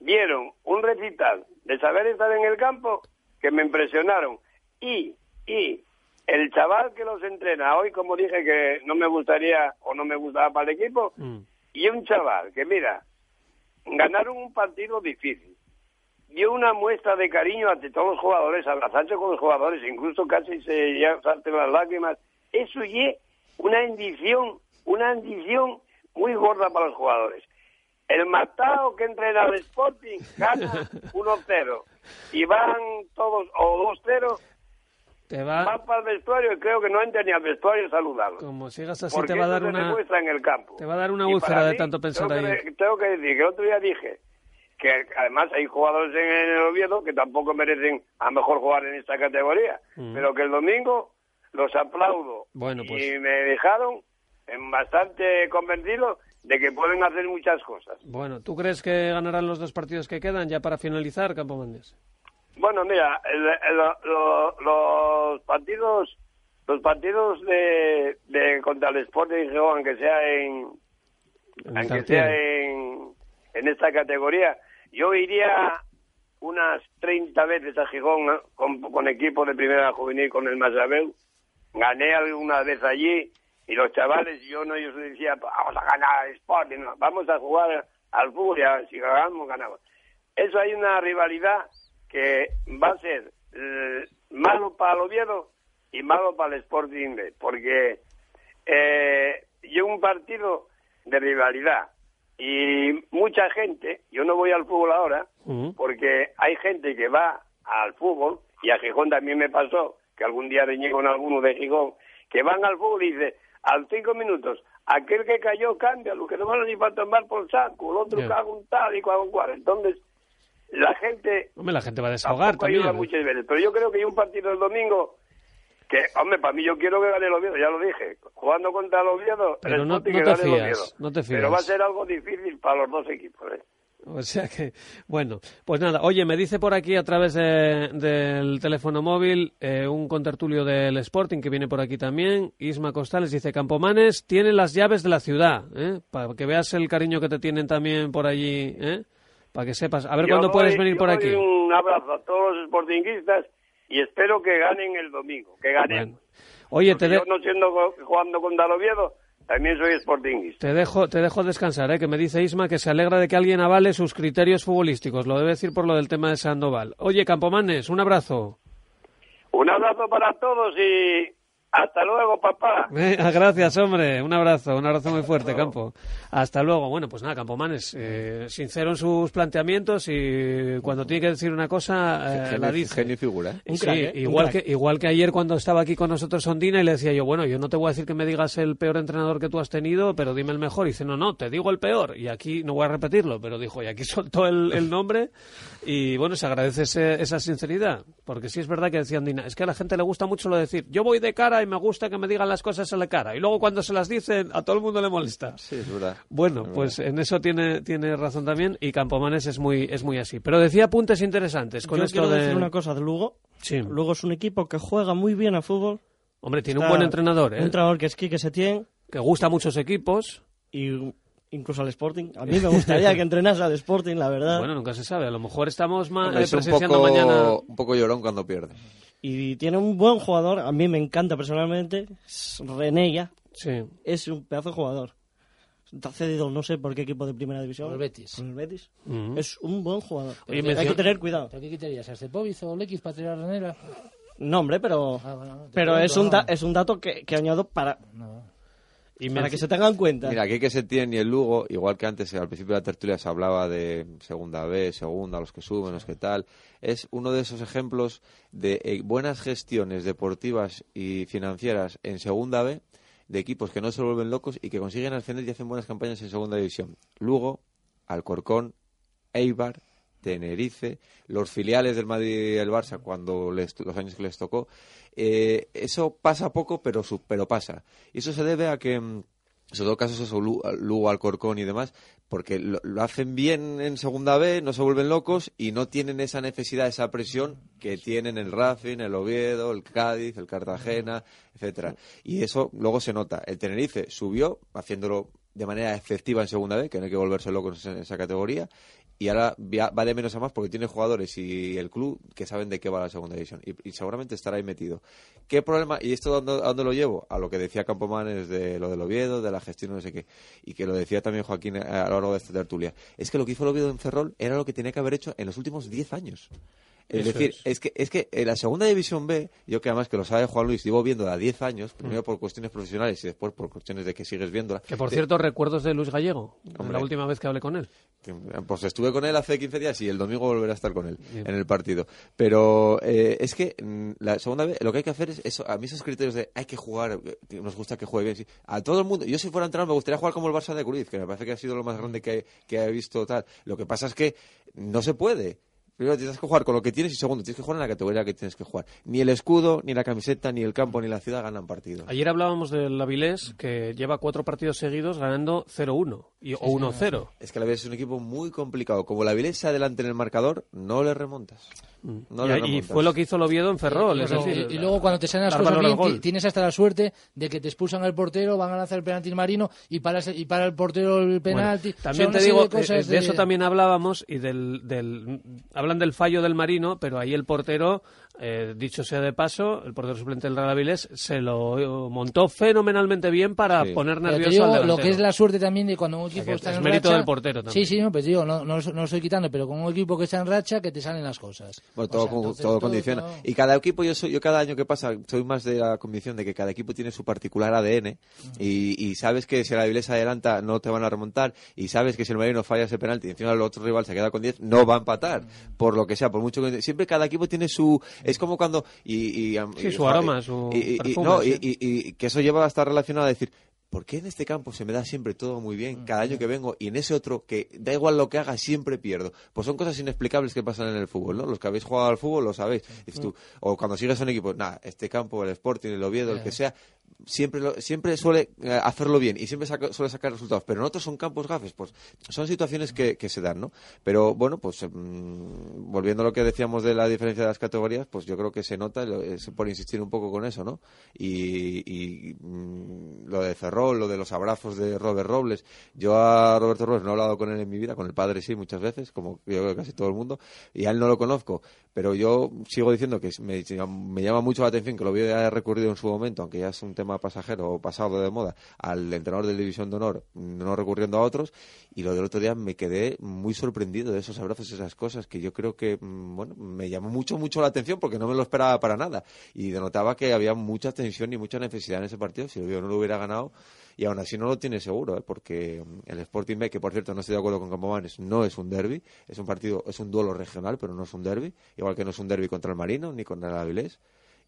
vieron un recital de saber estar en el campo que me impresionaron. Y, y el chaval que los entrena hoy, como dije que no me gustaría o no me gustaba para el equipo, Mm. y un chaval que, mira, ganaron un partido difícil, dio una muestra de cariño ante todos los jugadores, abrazarse con los jugadores, incluso casi se ya salten las lágrimas. Eso y una bendición, una bendición muy gorda para los jugadores. El Matao que entrena al Sporting gana 1-0 y van todos, o 2-0, Te va, van para el vestuario y creo que no entran ni al vestuario a saludarlos. como sigas así, te va a dar una... en el campo. te va a dar una úlcera de mí, tanto pensar tengo ahí. Que, tengo que decir que el otro día dije que además hay jugadores en el Oviedo que tampoco merecen a mejor jugar en esta categoría, Mm. pero que el domingo los aplaudo Bueno, pues- y me dejaron bastante convencido de que pueden hacer muchas cosas. Bueno, ¿tú crees que ganarán los dos partidos que quedan ya para finalizar, Campomanes? Bueno, mira, el- el- lo- los partidos los partidos de, de contra el Sport de Gijón, aunque sea en aunque sea en, en esta categoría, yo iría unas 30 veces a Gijón ¿no? con, con equipo de primera juvenil con el Masabeu. Gané alguna vez allí y los chavales, yo no yo decía, vamos a ganar el Sport, no, vamos a jugar al fútbol si ganamos, ganamos. Eso hay una rivalidad que va a ser eh, malo para el Oviedo y malo para el Sporting B, porque eh, yo un partido de rivalidad y mucha gente, yo no voy al fútbol ahora, porque hay gente que va al fútbol, y a Gijón también me pasó, que algún día reñé con alguno de Gijón, que van al fútbol y dice, al cinco minutos, aquel que cayó cambia, lo que no van ni para tomar por saco, el otro Ya. caga un tal y caga un cual. Entonces, la gente Hombre, la gente va a desahogar también. ayuda muchas veces, pero yo creo que hay un partido el domingo que, hombre, para mí yo quiero que gane el Oviedo, ya lo dije, jugando contra el Oviedo, Pero el no- no te fías, no te Pero va a ser algo difícil para los dos equipos, ¿eh? O sea que, bueno, pues nada, oye, me dice por aquí a través de- del teléfono móvil eh, un contertulio del Sporting que viene por aquí también, Isma Costales, dice, Campomanes tiene las llaves de la ciudad, ¿eh? para que veas el cariño que te tienen también por allí, ¿eh? para que sepas. A ver Yo cuándo doy- puedes venir yo por doy aquí. Un abrazo a todos los sportinguistas y espero que ganen el domingo, que ganen. Bueno. Oye, te, Porque de- yo no siendo jugando contra el Oviedo, también soy sportinguista. te dejo te dejo descansar, ¿eh? que me dice Isma que se alegra de que alguien avale sus criterios futbolísticos. Lo debe decir por lo del tema de Sandoval. Oye, Campomanes, un abrazo. Un abrazo para todos y hasta luego, papá. Venga, gracias, hombre. Un abrazo, un abrazo muy fuerte, Campo. Hasta luego. Bueno, pues nada, Campomanes, eh, sincero en sus planteamientos y cuando tiene que decir una cosa, eh, Genio- la dice. genio y figura, ¿eh? Un Sí, crack, ¿eh? Igual, que, igual que ayer cuando estaba aquí con nosotros Sondina y le decía yo, bueno, yo no te voy a decir que me digas el peor entrenador que tú has tenido, pero dime el mejor. Y dice, no, no, te digo el peor. Y aquí, no voy a repetirlo, pero dijo, y aquí soltó el, el nombre y bueno, se agradece ese- esa sinceridad. Porque sí es verdad que decía Andina, es que a la gente le gusta mucho lo de decir, yo voy de cara y me gusta que me digan las cosas a la cara. Y luego cuando se las dicen, a todo el mundo le molesta. Sí, es verdad. Bueno, pues en eso tiene, tiene razón también y Campomanes es muy, es muy así. Pero decía apuntes interesantes con Yo esto quiero de... decir una cosa de Lugo. Sí. Lugo es un equipo que juega muy bien a fútbol. Hombre, tiene un Está- buen entrenador, ¿eh? Un entrenador que es Quique Setién que gusta a muchos equipos. y incluso al Sporting. A mí me gustaría que entrenase al Sporting, la verdad. Bueno, nunca se sabe. A lo mejor estamos ma- Hombre, eh, es un presenciando poco, mañana. un poco llorón cuando pierde. Y tiene un buen jugador. A mí me encanta personalmente. Es Renella. Sí. Es un pedazo de jugador. Está cedido, no sé por qué equipo de primera división. Por el Betis. Por el Betis. Es un buen jugador. Oye, Hay que tener cuidado. ¿Pero qué quitarías? ¿A Stepovic o Lequis para tirar a Ranera? No, hombre, pero, Ah, bueno, pero pregunto, es, un no. da- es un dato que, que añado para, No. Y para que se tengan en cuenta. Mira, aquí que se tiene y el Lugo, igual que antes al principio de la tertulia se hablaba de segunda B, segunda, los que suben, los que tal, es uno de esos ejemplos de eh, buenas gestiones deportivas y financieras en segunda B, de equipos que no se vuelven locos y que consiguen ascender y hacen buenas campañas en segunda división. Lugo, Alcorcón, Eibar, Tenerife, los filiales del Madrid y el Barça cuando les- los años que les tocó. Eh, eso pasa poco, pero, pero pasa. Y eso se debe a que, mm, sobre todo casos eso, Lu- Lugo, Alcorcón y demás, porque lo, lo hacen bien en segunda B, no se vuelven locos y no tienen esa necesidad, esa presión que tienen el Racing, el Oviedo, el Cádiz, el Cartagena, etcétera. Y eso luego se nota. El Tenerife subió, haciéndolo de manera efectiva en segunda B, que no hay que volverse locos en esa categoría, y ahora va de menos a más porque tiene jugadores y el club que saben de qué va la segunda división y, seguramente estará ahí metido. ¿Qué problema? ¿Y esto dónde, dónde lo llevo? A lo que decía Campomanes de lo del Oviedo, de la gestión, no sé qué, y que lo decía también Joaquín eh, a lo largo de esta tertulia. Es que lo que hizo el Oviedo en Ferrol era lo que tenía que haber hecho en los últimos 10 años. Es Eso decir, es. es. que es que en la segunda división B, yo que además que lo sabe Juan Luis, llevo viendo a 10 años, primero por cuestiones profesionales y después por cuestiones de que sigues viéndola. Que por cierto, recuerdos de Luis Gallego, Hombre. la última vez que hablé con él. Pues estuve con él hace 15 días y el domingo volveré a estar con él en el partido. Pero eh, es que mm, la segunda vez lo que hay que hacer es eso, a mí esos criterios de hay que jugar, nos gusta que juegue bien. sí. A todo el mundo, yo si fuera entrenador me gustaría jugar como el Barça de Cruz, que me parece que ha sido lo más grande que, que he visto tal. Lo que pasa es que no se puede. Primero tienes que jugar con lo que tienes y segundo tienes que jugar en la categoría que tienes que jugar. Ni el escudo, ni la camiseta, ni el campo, ni la ciudad ganan partidos. Ayer hablábamos del Avilés, que lleva cuatro partidos seguidos ganando 0-1 y- o 1-0. Es que la Avilés es un equipo muy complicado. Como la Avilés se adelante en el marcador, no le remontas. No y, le y remontas. fue lo que hizo el Oviedo en Ferrol. Y, es luego- decir, y- y luego cuando te salen las cosas bien, tienes hasta la suerte de que te expulsan al portero, van a lanzar el penalti marino y para, y para el portero el Bueno, penalti. también te digo, de eh, cosas de, eso también hablábamos y del, del hablan del fallo del Marino, pero ahí el portero, eh, dicho sea de paso, el portero suplente del Real Avilés se lo eh, montó fenomenalmente bien para Sí. poner nervioso digo al lo delantero. que es la suerte también de cuando un equipo que está es en mérito racha. del portero también. Sí, sí, no, pues digo, no, no, no lo estoy quitando, pero con un equipo que está en racha que te salen las cosas. Bueno, O todo, sea, con- entonces, todo condiciona. todo- Y cada equipo, yo soy, yo cada año que pasa, soy más de la convicción de que cada equipo tiene su particular ADN y, y sabes que si la Avilés adelanta no te van a remontar y sabes que si el Marino falla ese penalti y encima el otro rival se queda con 10, no va a empatar. Por lo que sea, por mucho que... Siempre cada equipo tiene su... Es como cuando... Y, y, Sí, y- su aroma, su perfume, no, sí. y, que eso lleva a estar relacionado a decir... ¿Por qué en este campo se me da siempre todo muy bien cada año que vengo y en ese otro que da igual lo que haga siempre pierdo? Pues son cosas inexplicables que pasan en el fútbol, ¿no? Los que habéis jugado al fútbol lo sabéis. Dices tú, o cuando sigues a un equipo, nada, este campo, el Sporting, el Oviedo, el que sea, siempre siempre suele eh, hacerlo bien y siempre suele sacar resultados. Pero en otros son campos gafes, pues son situaciones que, se dan, ¿no? Pero bueno, pues mm, volviendo a lo que decíamos de la diferencia de las categorías, pues yo creo que se nota, lo- es por insistir un poco con eso, ¿no? Y, y, mm, lo de Ferrol, lo de los abrazos de Robert Robles. Yo a Roberto Robles no he hablado con él en mi vida, con el padre sí muchas veces, como yo creo casi todo el mundo, y a él no lo conozco. Pero yo sigo diciendo que me, llama mucho la atención que lo haya recurrido en su momento, aunque ya es un tema pasajero o pasado de moda, al entrenador de División de Honor, no recurriendo a otros. Y lo del otro día me quedé muy sorprendido de esos abrazos, esas cosas, que yo creo que, mm, bueno, me llamó mucho, mucho la atención porque no me lo esperaba para nada. Y denotaba que había mucha tensión y mucha necesidad en ese partido. Si el no lo hubiera ganado, y aún así no lo tiene seguro, ¿eh? porque mm, el Sporting B, que por cierto no estoy de acuerdo con Campomanes, no es un derby, es un partido, es un duelo regional, pero no es un derby, igual que no es un derby contra el Marino ni contra el Avilés.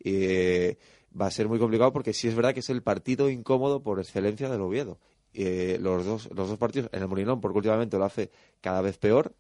Y eh, va a ser muy complicado porque sí es verdad que es el partido incómodo por excelencia del Oviedo. Eh, los, dos, los dos partidos, en el Molinón, porque últimamente lo hace cada vez peor,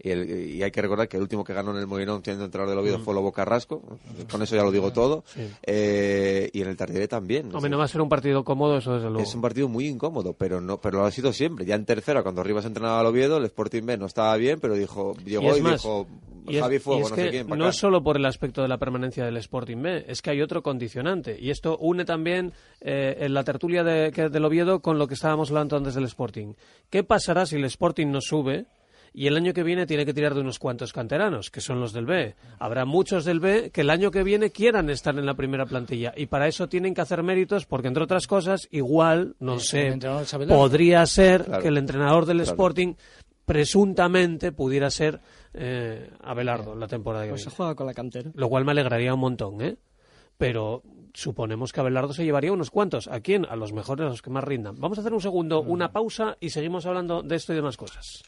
y, el- y hay que recordar que el último que ganó en el Molinón siendo entrenador del Oviedo fue Lobo Carrasco, con eso ya lo digo todo, Eh, y en el Tartiere también. Hombre, no va a ser un partido cómodo, eso desde luego. Es un partido muy incómodo, pero no, pero lo ha sido siempre. Ya en tercera, cuando Rivas entrenaba al Oviedo, el Sporting B no estaba bien, pero dijo, llegó y, es más, dijo, y es- Javi Fuego, y es no que sé quién, pa' no acá". es solo por el aspecto de la permanencia del Sporting B, es que hay otro condicionante. Y esto une también eh, en la tertulia de, que- del Oviedo con lo que estábamos hablando antes del Sporting. ¿Qué pasará si el Sporting no sube? Y el año que viene tiene que tirar de unos cuantos canteranos, que son los del B. Habrá muchos del B que el año que viene quieran estar en la primera plantilla. Y para eso tienen que hacer méritos, porque entre otras cosas, igual, no El sé, podría ser Claro. que el entrenador del Claro. Sporting presuntamente pudiera ser eh, Abelardo la temporada que Pues se viene. juega con la cantera. Lo cual me alegraría un montón, ¿eh? Pero suponemos que Abelardo se llevaría unos cuantos. ¿A quién? A los mejores, a los que más rindan. Vamos a hacer un segundo, una pausa y seguimos hablando de esto y demás cosas.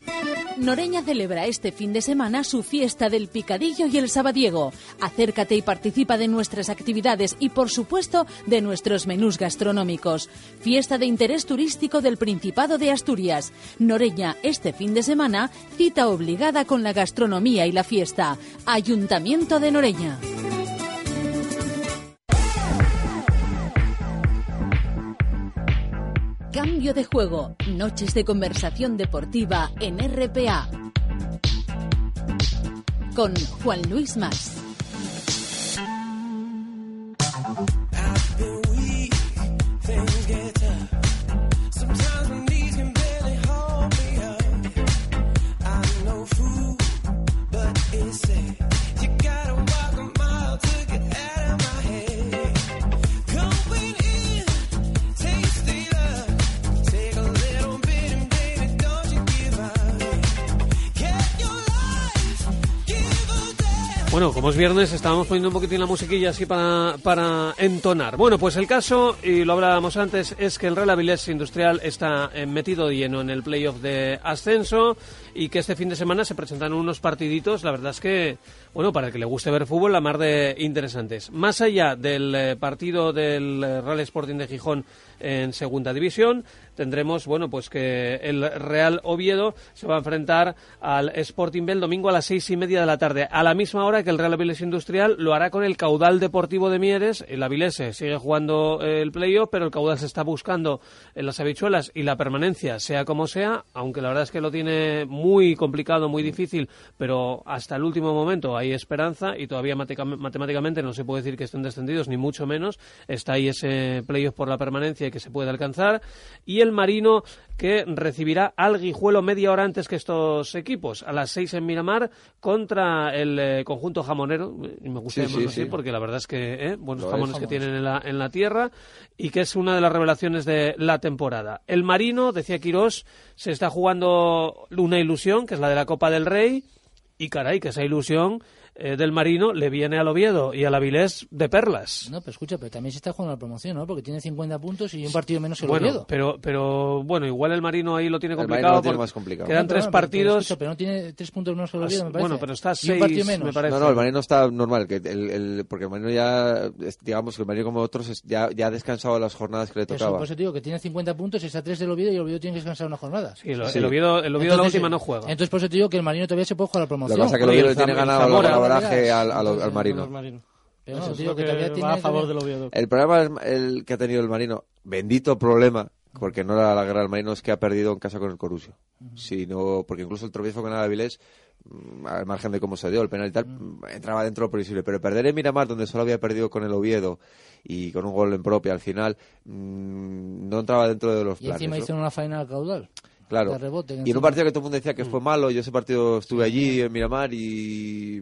Noreña celebra este fin de semana su fiesta del picadillo y el sabadiego. Acércate y participa de nuestras actividades y, por supuesto, de nuestros menús gastronómicos. Fiesta de interés turístico del Principado de Asturias. Noreña, este fin de semana, cita obligada con la gastronomía y la fiesta. Ayuntamiento de Noreña. Cambio de juego. Noches de conversación deportiva en RPA. Con Juan Luis Más. Bueno, como es viernes, estábamos poniendo un poquitín la musiquilla así para, para entonar. Bueno, pues el caso, y lo hablábamos antes, es que el Real Avilés Industrial está eh, metido lleno en el playoff de ascenso y que este fin de semana se presentan unos partiditos, la verdad es que, bueno, para el que le guste ver fútbol, la mar de interesantes. Más allá del eh, partido del eh, Real Sporting de Gijón en segunda división, tendremos, bueno, pues que el Real Oviedo se va a enfrentar al Sporting B el domingo a las seis y media de la tarde, a la misma hora que el Real Avilés Industrial lo hará con el caudal deportivo de Mieres. El Avilés sigue jugando el playoff, pero el caudal se está buscando en las habichuelas y la permanencia, sea como sea, aunque la verdad es que lo tiene muy complicado, muy difícil, pero hasta el último momento hay esperanza y todavía matemáticamente no se puede decir que estén descendidos, ni mucho menos. Está ahí ese playoff por la permanencia que se puede alcanzar. Y el Marino que recibirá al Guijuelo media hora antes que estos equipos, a las seis en Miramar, contra el eh, conjunto jamonero. Y me gusta Sí, sí, así sí. porque la verdad es que eh, buenos Lo es. jamones que tienen en la, en la tierra y que es una de las revelaciones de la temporada. El Marino, decía Quirós, se está jugando una ilusión, que es la de la Copa del Rey, y caray, que esa ilusión eh, del Marino le viene al Oviedo y al Avilés de perlas. No, pero escucha, pero también se está jugando la promoción, ¿no? Porque tiene 50 puntos y un partido menos que el Bueno, Oviedo. pero, pero bueno, igual el Marino ahí lo tiene El complicado. Marino lo tiene más complicado. Quedan No, pero tres pero- partidos. Pero, escucha, pero no tiene tres puntos menos que el Oviedo, me parece. Bueno, pero está Y un seis, partido menos. me parece. No, no, el Marino está normal, que el, el- porque el Marino ya, digamos que el Marino como otros es- ya, ya ha descansado las jornadas que le Por eso, tocaba. por eso te digo que tiene 50 puntos, está 3 del Oviedo y el Oviedo tiene que descansar una jornada. Sí, lo- Sí. el Oviedo, el Oviedo la Entonces, última no juega. Entonces, por eso te digo que el Marino todavía se puede jugar la Lo promoción. que pasa es que el Oviedo el tiene ganado colaboraje al, al- al Entonces, Marino. no, que que tiene a favor del. El problema es el que ha tenido el Marino, bendito problema, porque no era la guerra del Marino, es que ha perdido en casa con el Corusio. Sino, porque incluso el tropiezo con el Avilés, mm, al margen de cómo se dio el penal y tal, mm, entraba dentro de lo previsible. Pero perder en Miramar, donde solo había perdido con el Oviedo y con un gol en propia al final, mm, no entraba dentro de los Y planes. encima ¿no? hizo una faena al caudal. Claro. rebote, y en un partido que todo el mundo decía que fue malo, yo ese partido estuve allí en Miramar y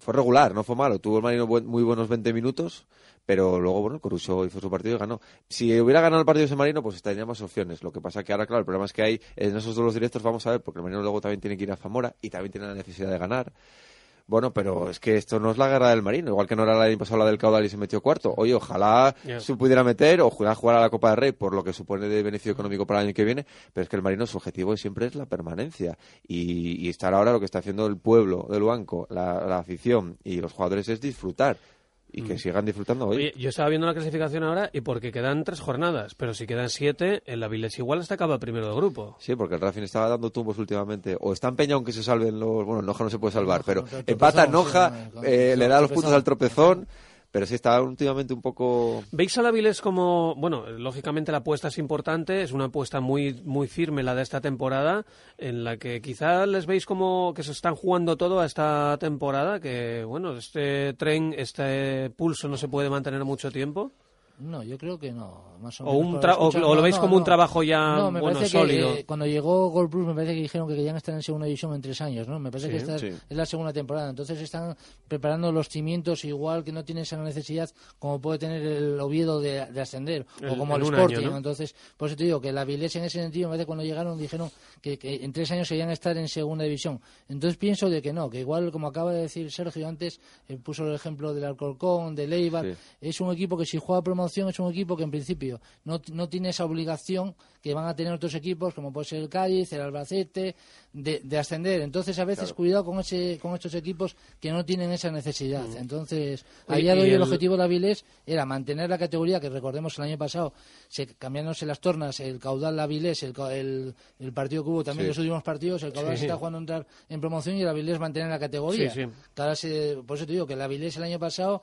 fue regular, no fue malo. Tuvo el Marino buen- muy buenos 20 minutos, pero luego, bueno, Coruso hizo su partido y ganó. Si hubiera ganado el partido ese Marino, pues tendría más opciones. Lo que pasa que ahora, claro, el problema es que hay en esos duelos directos, vamos a ver, porque el Marino luego también tiene que ir a Zamora y también tiene la necesidad de ganar. Bueno, pero es que esto no es la guerra del Marino, igual que no era año pasado la del caudal y se metió cuarto. Oye, ojalá se pudiera meter o jugar, jugar a la Copa del Rey por lo que supone de beneficio económico para el año que viene, pero es que el Marino su objetivo siempre es la permanencia y, y estar ahora lo que está haciendo el pueblo del banco, la, la afición y los jugadores es disfrutar y que sigan disfrutando hoy. Oye, yo estaba viendo la clasificación ahora y porque quedan tres jornadas, pero si quedan siete, el Avilés igual hasta acaba primero de grupo. Sí, porque el Racing estaba dando tumbos últimamente. O está empeñado en que se salven los... Bueno, Noja no se puede salvar, pero empata Noja, eh, le da los puntos al tropezón, pero sí está últimamente un poco... ¿Veis al Avilés como, bueno, lógicamente la apuesta es importante, es una apuesta muy, muy firme la de esta temporada, en la que quizá les veis como que se están jugando todo a esta temporada, que, bueno, este tren, este pulso no se puede mantener mucho tiempo? No, yo creo que no. Más o, O menos un o- o lo veis no, como un trabajo ya, No, me bueno, parece sólido. que eh, cuando llegó Gold Plus me parece que dijeron que querían estar en segunda división en tres años, ¿no? Me parece Sí, que esta sí. es la segunda temporada. Entonces están preparando los cimientos igual que no tienen esa necesidad como puede tener el Oviedo de, de ascender El- o como el Sporting. año, ¿no? Entonces, por eso te digo que la Vilés en ese sentido, me parece que cuando llegaron dijeron que, que en tres años querían estar en segunda división. Entonces pienso de que no, que igual como acaba de decir Sergio antes, eh, puso el ejemplo del Alcorcón, del Eibar, Sí. es un equipo que si juega promoción es un equipo que en principio no, no tiene esa obligación que van a tener otros equipos como puede ser el Cádiz, el Albacete, de, de ascender. Entonces a veces cuidado con ese con estos equipos que no tienen esa necesidad. Entonces a Oye, día de y hoy el, el- objetivo de la Avilés era mantener la categoría que recordemos el año pasado se cambiándose las tornas, el caudal Avilés, el, el, el partido que hubo también Sí. los últimos partidos, el caudal Sí. se está jugando a entrar en promoción y el Avilés mantener la categoría. Sí, se- por eso te digo que el Avilés el año pasado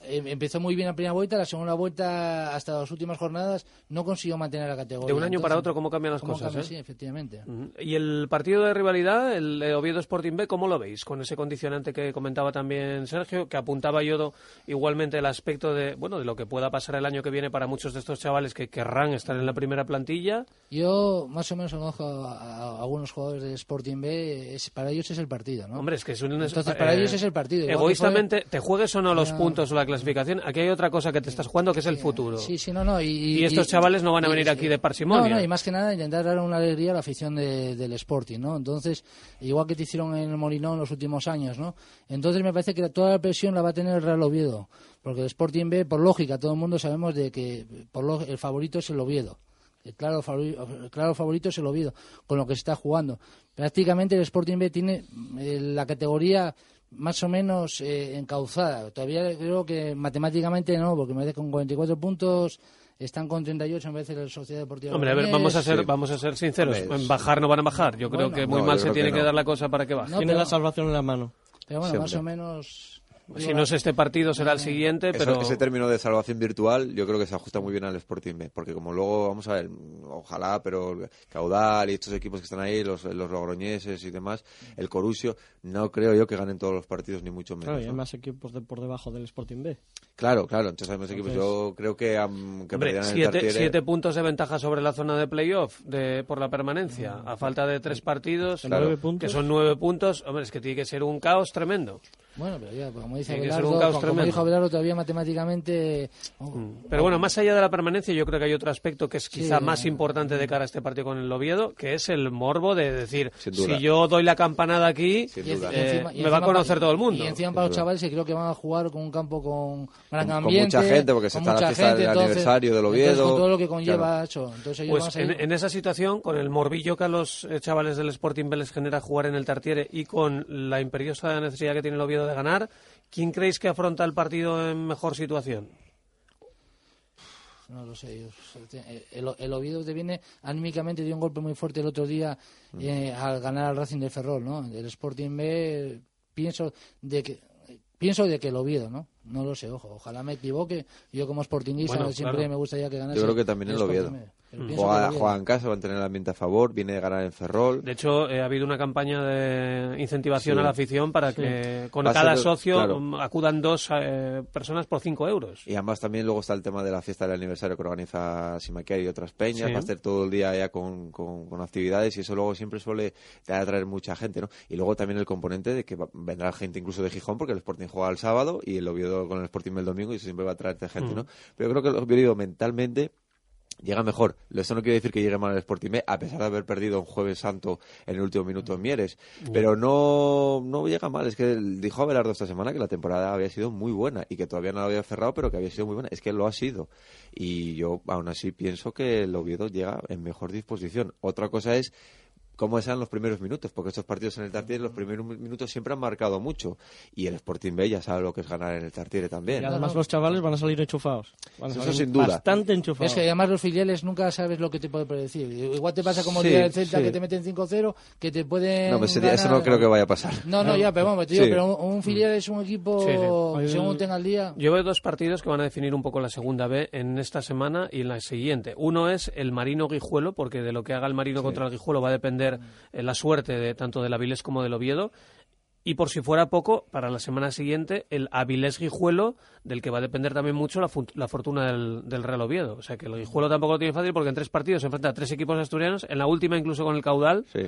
eh, empezó muy bien la primera vuelta, la segunda vuelta hasta las últimas jornadas no consiguió mantener la categoría. De un año para Entonces, otro, ¿cómo cambian las ¿cómo cosas? cambia? eh? Sí, efectivamente. Y el partido de rivalidad, el eh, Oviedo Sporting B, ¿cómo lo veis? Con ese condicionante que comentaba también Sergio, que apuntaba yo igualmente el aspecto de, bueno, de lo que pueda pasar el año que viene para muchos de estos chavales que querrán estar en la primera plantilla. Yo más o menos conozco a, algunos jugadores de Sporting B, es, para ellos es el partido, ¿no? Hombre, es que es un... Entonces, para ellos es el partido. Igual Egoístamente, te juegues o no los Ya. puntos o la clasificación. Aquí hay otra cosa que te estás jugando que es el futuro. Sí, sí, no, no. Y, Y estos chavales no van a y- venir aquí de parsimonia. No, no, y más que nada intentar dar una alegría a la afición de- del Sporting, ¿no? Entonces, igual que te hicieron en el Molinón en los últimos años, ¿no? Entonces me parece que toda la presión la va a tener el Real Oviedo. Porque el Sporting B, por lógica, todo el mundo sabemos de que por lo- el favorito es el Oviedo. El claro, favorito, el claro favorito es el Oviedo, con lo que se está jugando. Prácticamente el Sporting B tiene eh, la categoría más o menos eh, encauzada. Todavía creo que matemáticamente no, porque me parece que con 44 puntos están con 38 en vez de la Sociedad Deportiva. Hombre, a ver, vamos a ser, Sí. vamos a ser sinceros. Hombre, bajar no van a bajar. Yo creo que muy no, mal se tiene que dar la cosa para que baje. No, Tiene pero- la salvación en la mano. Pero bueno, Sí, más o menos... Si no es este partido, será el siguiente, Eso- pero... ese término de salvación virtual yo creo que se ajusta muy bien al Sporting B, porque como luego, vamos a ver, ojalá, pero Caudal y estos equipos que están ahí, los, los logroñeses y demás, el Corusio, no creo yo que ganen todos los partidos, ni mucho menos. Claro, y hay ¿no? más equipos de por debajo del Sporting B. Claro, claro, entonces hay más equipos. Yo creo que, am, que Hombre, el siete, siete puntos de ventaja sobre la zona de playoff de, por la permanencia, a falta de tres partidos, Claro. Nueve que son nueve puntos. Hombre, es que tiene que ser un caos tremendo. Bueno, pero ya, pues como dice Tiene Abelardo, como dijo Abelardo, todavía matemáticamente... oh, Pero bueno, más allá de la permanencia, yo creo que hay otro aspecto que es quizá Sí. más importante de cara a este partido con el Oviedo, que es el morbo de decir, si yo doy la campanada aquí, Sin y eh, encima- me va a conocer pa- todo el mundo. Y encima para los chavales que creo que van a jugar con un campo con gran Con- con ambiente. mucha gente, porque se está la fiesta del entonces- aniversario del entonces, Oviedo, con todo lo que conlleva claro. eso. Entonces ellos van a Pues salir- en, en esa situación, con el morbillo que a los eh, chavales del Sporting B les genera jugar en el Tartiere y con la imperiosa necesidad que tiene el Oviedo de ganar, ¿quién creéis que afronta el partido en mejor situación? No lo sé. yo- el, el Oviedo te viene anímicamente dio un golpe muy fuerte el otro día Mm. eh, al ganar al Racing de Ferrol, ¿no? El Sporting B pienso de que pienso de que el Oviedo, ¿no? No lo sé, ojo, ojalá me equivoque. Yo como sportinguista Bueno, siempre claro. me gustaría que ganase. Yo creo que también el Sporting Oviedo. B, el Juega, en casa, va a tener el ambiente a favor, viene de ganar en Ferrol. De hecho, eh, ha habido una campaña de incentivación Sí. a la afición para que con Va cada ser- socio claro. mm, acudan dos eh, personas por cinco euros. Y además también luego está el tema de la fiesta del aniversario que organiza Simaquer y otras peñas. Sí. Va a estar todo el día ya con, con- con actividades y eso luego siempre suele atraer mucha gente, ¿no? Y luego también el componente de que va- vendrá gente incluso de Gijón porque el Sporting juega el sábado y el Oviedo con el Sporting el domingo y eso siempre va a traerte gente, Mm. ¿no? Pero yo creo que el Oviedo mentalmente llega mejor. Eso no quiere decir que llegue mal el Sporting B, a pesar de haber perdido un jueves santo en el último minuto en Mieres. Pero no, no llega mal. Es que dijo Abelardo esta semana que la temporada había sido muy buena y que todavía no la había cerrado, pero que había sido muy buena. Es que lo ha sido. Y yo aún así pienso que el Oviedo llega en mejor disposición. Otra cosa es cómo sean los primeros minutos, porque estos partidos en el Tartiere los primeros mi- minutos siempre han marcado mucho. Y el Sporting B ya sabe lo que es ganar en el Tartiere también. Y además los chavales van a salir enchufados. Van a Eso salir sin duda. Bastante enchufados. Es que además los filiales nunca sabes lo que te puede predecir. Igual te pasa como el Sí, día del Celta sí. que te meten 5-0, que te pueden. No, pues sería- eso no ganar- creo que vaya a pasar. No, no, ya, pero vamos, te digo, Sí. pero un, un filial es un equipo Sí, sí. que según tenga el día. Yo veo dos partidos que van a definir un poco la segunda B en esta semana y en la siguiente. Uno es el Marino Guijuelo, porque de lo que haga el Marino contra el Guijuelo va a depender eh, la suerte de tanto del Avilés como del Oviedo. Y por si fuera poco, para la semana siguiente, el Avilés Guijuelo, del que va a depender también mucho la, la fortuna del, del Real Oviedo. O sea que el Guijuelo tampoco lo tiene fácil porque en tres partidos se enfrenta a tres equipos asturianos, en la última incluso con el caudal. Sí.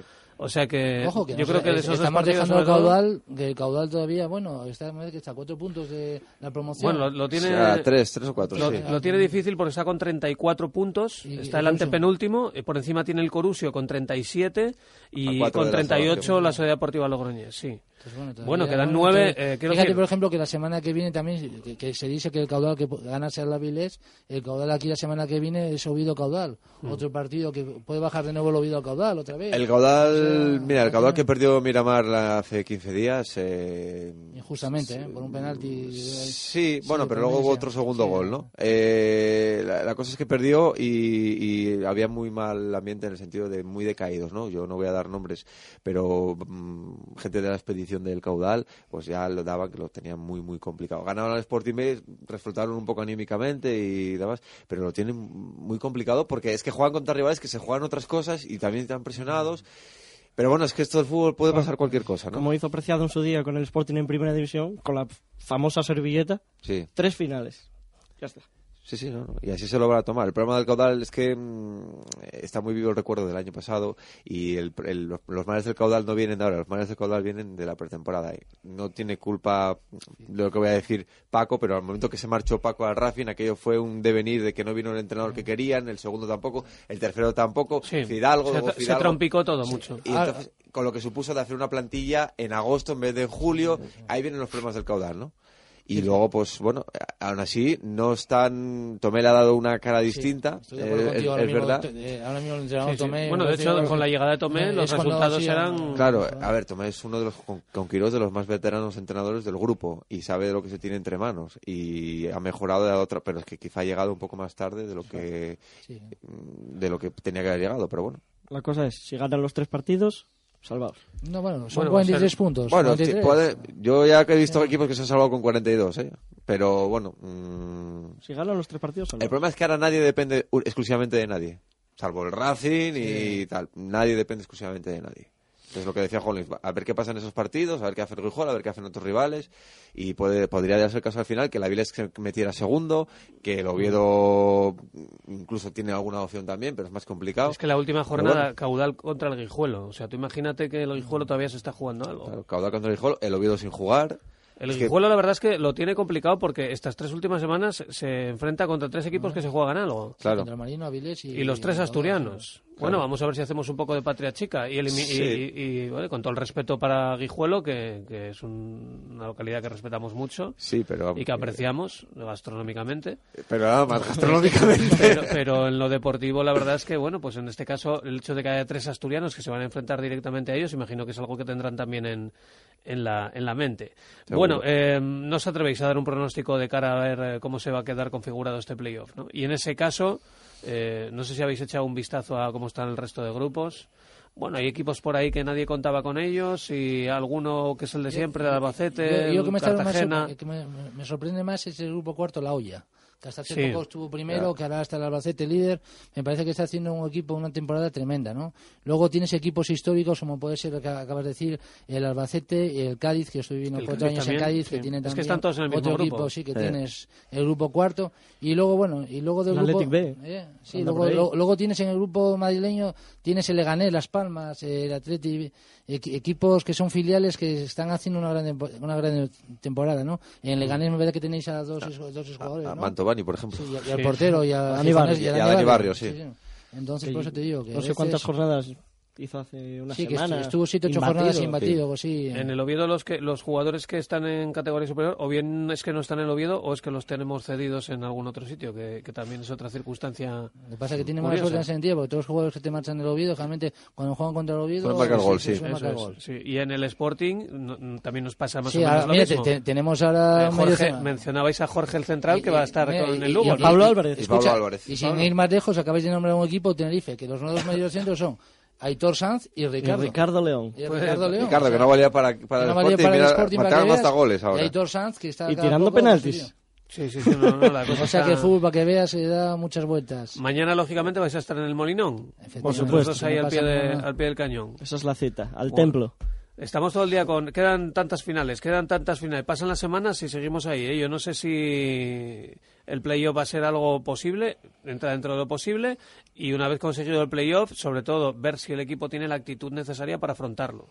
O sea que, Ojo, que yo no creo que de es- esos dos estamos partidos dejando el caudal, que el caudal todavía, bueno, está, a cuatro puntos de la promoción. Bueno, lo, lo tiene... O sea, tres, tres o cuatro, Lo, sí. lo tiene difícil porque está con 34 puntos, Y- está el el último. antepenúltimo, y por encima tiene el Corusio con 37 A y con de la 38 salvación. la Sociedad Deportiva Logroñés, sí. Pues bueno, todavía, Bueno, quedan ¿no? nueve, Entonces, eh, fíjate, decir- por ejemplo, que la semana que viene también, que, que se dice que el caudal que ganase al Avilés, el caudal aquí la semana que viene es Oviedo caudal. Mm. Otro partido que puede bajar de nuevo el Oviedo al caudal otra vez. El caudal, O sea, mira, el caudal que perdió Miramar la- hace 15 días. Eh, Injustamente, ¿eh? por un penalti. Sí, bueno, pero luego hubo otro segundo Sí. gol, ¿no? Eh, la, la cosa es que perdió y, y había muy mal ambiente en el sentido de muy decaídos, ¿no? Yo no voy a dar nombres, pero mm, gente de la expedición del caudal, pues ya lo daban que lo tenían muy, muy complicado. Ganaron al Sporting B, reflotaron un poco anímicamente y demás, pero lo tienen muy complicado porque es que juegan contra rivales que se juegan otras cosas y también están presionados. Pero bueno, es que esto del fútbol puede pasar cualquier cosa, ¿no? Como hizo Preciado en su día con el Sporting en Primera División, con la famosa servilleta, Sí. tres finales. Ya está. Sí, sí, no, no. Y así se lo van a tomar. El problema del caudal es que mm, está muy vivo el recuerdo del año pasado y el, el- los, los males del caudal no vienen de ahora, los males del caudal vienen de la pretemporada. No tiene culpa de lo que voy a decir Paco, pero al momento que se marchó Paco al Racing, aquello fue un devenir de que no vino el entrenador que querían, el segundo tampoco, el tercero tampoco, Sí, Fidalgo, se, luego se Fidalgo. trompicó todo mucho. Y entonces, con lo que supuso de hacer una plantilla en agosto en vez de en julio, ahí vienen los problemas del caudal, ¿no? Y luego, pues bueno, aún así, no están. Tomé le ha dado una cara distinta, Estoy de acuerdo eh, contigo, es, ahora es mismo, verdad. eh, ahora mismo el entrenador Sí, sí. Tomé, Bueno, de hecho, con la llegada de Tomé, es los resultados sí, eran- Claro, a ver, Tomé es uno de los, con, con Quirós, de los más veteranos entrenadores del grupo y sabe de lo que se tiene entre manos y ha mejorado de otra, pero es que quizá ha llegado un poco más tarde de lo que de lo que tenía que haber llegado, pero bueno. La cosa es, si ganan los tres partidos, salvados. No, bueno, son Bueno, va a 43 ser- puntos. Bueno, 43. sí, puede- yo ya que he visto equipos que se han salvado con 42, ¿eh? pero bueno, mm, Si ganan los tres partidos, el problema es que ahora nadie depende exclusivamente de nadie, salvo el Racing y tal, nadie depende exclusivamente de nadie. Es lo que decía Luis, a ver qué pasa en esos partidos, a ver qué hace el Gijón, a ver qué hacen otros rivales y puede, podría darse el caso al final que la Viles se metiera segundo, que el Oviedo incluso tiene alguna opción también, pero es más complicado. Es que la última jornada, bueno. caudal contra el Guijuelo. O sea, tú imagínate que el Guijuelo todavía se está jugando algo. Claro, caudal contra el Gijón, el Oviedo sin jugar. El que- Guijuelo, la verdad es que lo tiene complicado porque estas tres últimas semanas se enfrenta contra tres equipos que se juegan algo. Claro. Contra el Marino, Avilés y, Y los tres asturianos. Bueno, vamos a ver si hacemos un poco de patria chica. Y, Sí. y- y, bueno, con todo el respeto para Guijuelo, que, que es un- una localidad que respetamos mucho Sí, pero y que apreciamos gastronómicamente. Pero nada más gastronómicamente. Pero, pero en lo deportivo, la verdad es que, bueno, pues en este caso, el hecho de que haya tres asturianos que se van a enfrentar directamente a ellos, imagino que es algo que tendrán también en, en, la, en la mente. Seguro. Bueno, eh, no os atrevéis a dar un pronóstico de cara a ver eh, cómo se va a quedar configurado este playoff, ¿no? Y en ese caso, eh, no sé si habéis echado un vistazo a cómo están el resto de grupos. Bueno, hay equipos por ahí que nadie contaba con ellos y alguno que es el de siempre, el Albacete, Yo, yo que me, Cartagena. me, me- me sorprende más es el grupo cuarto, la olla. Que hasta hace Sí. poco estuvo primero, que ahora está el Albacete líder. Me parece que está haciendo un equipo una temporada tremenda, ¿no? Luego tienes equipos históricos, como puede ser el que acabas de decir, el Albacete y el Cádiz, que estoy viviendo El cuatro Cádiz años en Cádiz, sí. que tienen Es que están todos en el mismo otro grupo. equipo, sí, que Eh. tienes el grupo cuarto. Y luego, bueno, y luego del El grupo... B. eh, sí, luego, tienes en el grupo madrileño, tienes el Leganés, Las Palmas, el Atleti, equipos que son filiales que están haciendo una gran, una gran temporada, ¿no? En Leganés me parece que tenéis a dos, dos jugadores, A ¿no? Mantovani, por ejemplo. Sí, y, a- y al portero y a, Dani Gijonés Barrio. y Y a Dani Dani Barrio, sí. Entonces, por eso te digo que No a sé cuántas jornadas hizo hace una Sí, que semana. estu- estuvo siete ocho jornadas sin batido, pues sí. En el Oviedo los que los jugadores que están en categoría superior o bien es que no están en el Oviedo o es que los tenemos cedidos en algún otro sitio, que, que también es otra circunstancia. Lo que pasa es que tiene mala suerte en ese sentido, porque todos los jugadores que te marchan del Oviedo, realmente cuando juegan contra el Oviedo... Pueden marcar gol, sí. marcar gol. sí. Y en el Sporting no- también nos pasa más Sí, o menos ahora, lo mira, mismo. te- te- tenemos ahora... Eh, Jorge, mencionabais a Jorge el central Y- que va a estar mira, con y- el y- Lugo. y- ¿no? Pablo Álvarez. Y Pablo Álvarez. Y sin ir más lejos, acabáis de nombrar un equipo, Tenerife, que los nuevos medios centros son Aitor Sanz y Y Ricardo. Ricardo León. Y Pues, Ricardo León. Ricardo, o sea, que no valía para, para el no valía Sporting, para el mira, Sporting, para que hasta goles Y ahora. Aitor Sanz, que está Y tirando poco, penaltis. Sí, sí, sí, no, no, la cosa O sea está- que el fútbol, para que veas, se da muchas vueltas. Mañana, lógicamente, vais a estar en el Molinón. Efectivamente. Por supuesto, ahí al pie, de- al pie del cañón. Esa es la cita, al Bueno. templo. Estamos todo el día con... Quedan tantas finales, quedan tantas finales. Pasan las semanas y seguimos ahí. ¿eh? Yo no sé si el playoff va a ser algo posible, entra dentro de lo posible, y una vez conseguido el playoff, sobre todo, ver si el equipo tiene la actitud necesaria para afrontarlo.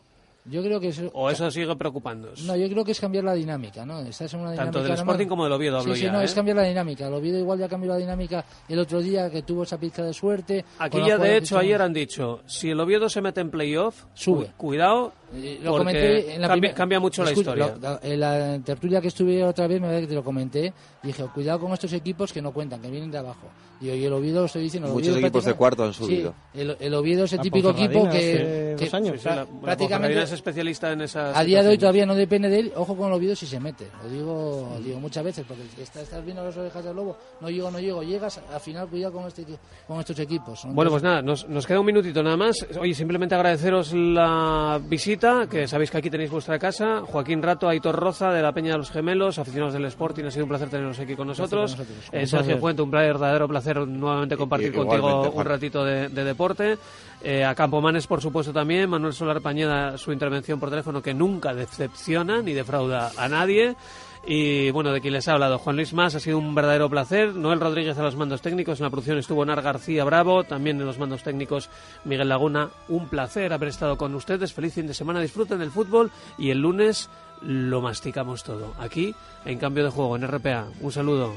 Yo creo que eso... O eso sigue preocupándoos. No, yo creo que es cambiar la dinámica, ¿no? Estás en una dinámica Tanto del normal. Sporting como del Oviedo hablo sí, sí, ya, no, ¿eh? es cambiar la dinámica. El Oviedo igual ya cambió la dinámica el otro día, que tuvo esa pizca de suerte. Aquí ya, de hecho, ayer han dicho, si el Oviedo se mete en playoff, Sube. cu- cuidado, Lo porque comenté en la cambia, cambia mucho la historia. lo- en la tertulia que estuve otra vez, me parece que te lo comenté. Dije, cuidado con estos equipos que no cuentan, que vienen de abajo. Y, y el Oviedo, lo estoy diciendo. el Muchos Oviedo equipos de cuarto han Sí, subido. el, el Oviedo es el La típico equipo que, que dos años. Sí, sí, la- prácticamente es especialista en esas a día de hoy todavía no depende de él. Ojo con el Oviedo si se mete. Lo digo, digo muchas veces, porque está- estás viendo las orejas del lobo. No llego, no llego. Llegas, al final cuidado con, este, con estos equipos. Son Bueno, dos- pues nada, nos, nos queda un minutito nada más. Oye, simplemente agradeceros la visita, que sabéis que aquí tenéis vuestra casa. Joaquín Rato, Aitor Roza, de la Peña de los Gemelos, aficionados del Sporting. Ha sido un placer teneros aquí con nosotros. con nosotros. Eh, Sergio. Fuente, un verdadero placer nuevamente compartir contigo un ratito de, de deporte. Eh, a Campomanes, por supuesto, también. Manuel Solar Pañeda, su intervención por teléfono, que nunca decepciona ni defrauda a nadie. Y bueno, de quien les ha hablado, Juan Luis Más, ha sido un verdadero placer. Noel Rodríguez a los mandos técnicos, en la producción estuvo Nar García Bravo, también en los mandos técnicos Miguel Laguna. Un placer haber estado con ustedes. Feliz fin de semana, disfruten del fútbol y el lunes lo masticamos todo. Aquí, en cambio de juego, en RPA. Un saludo.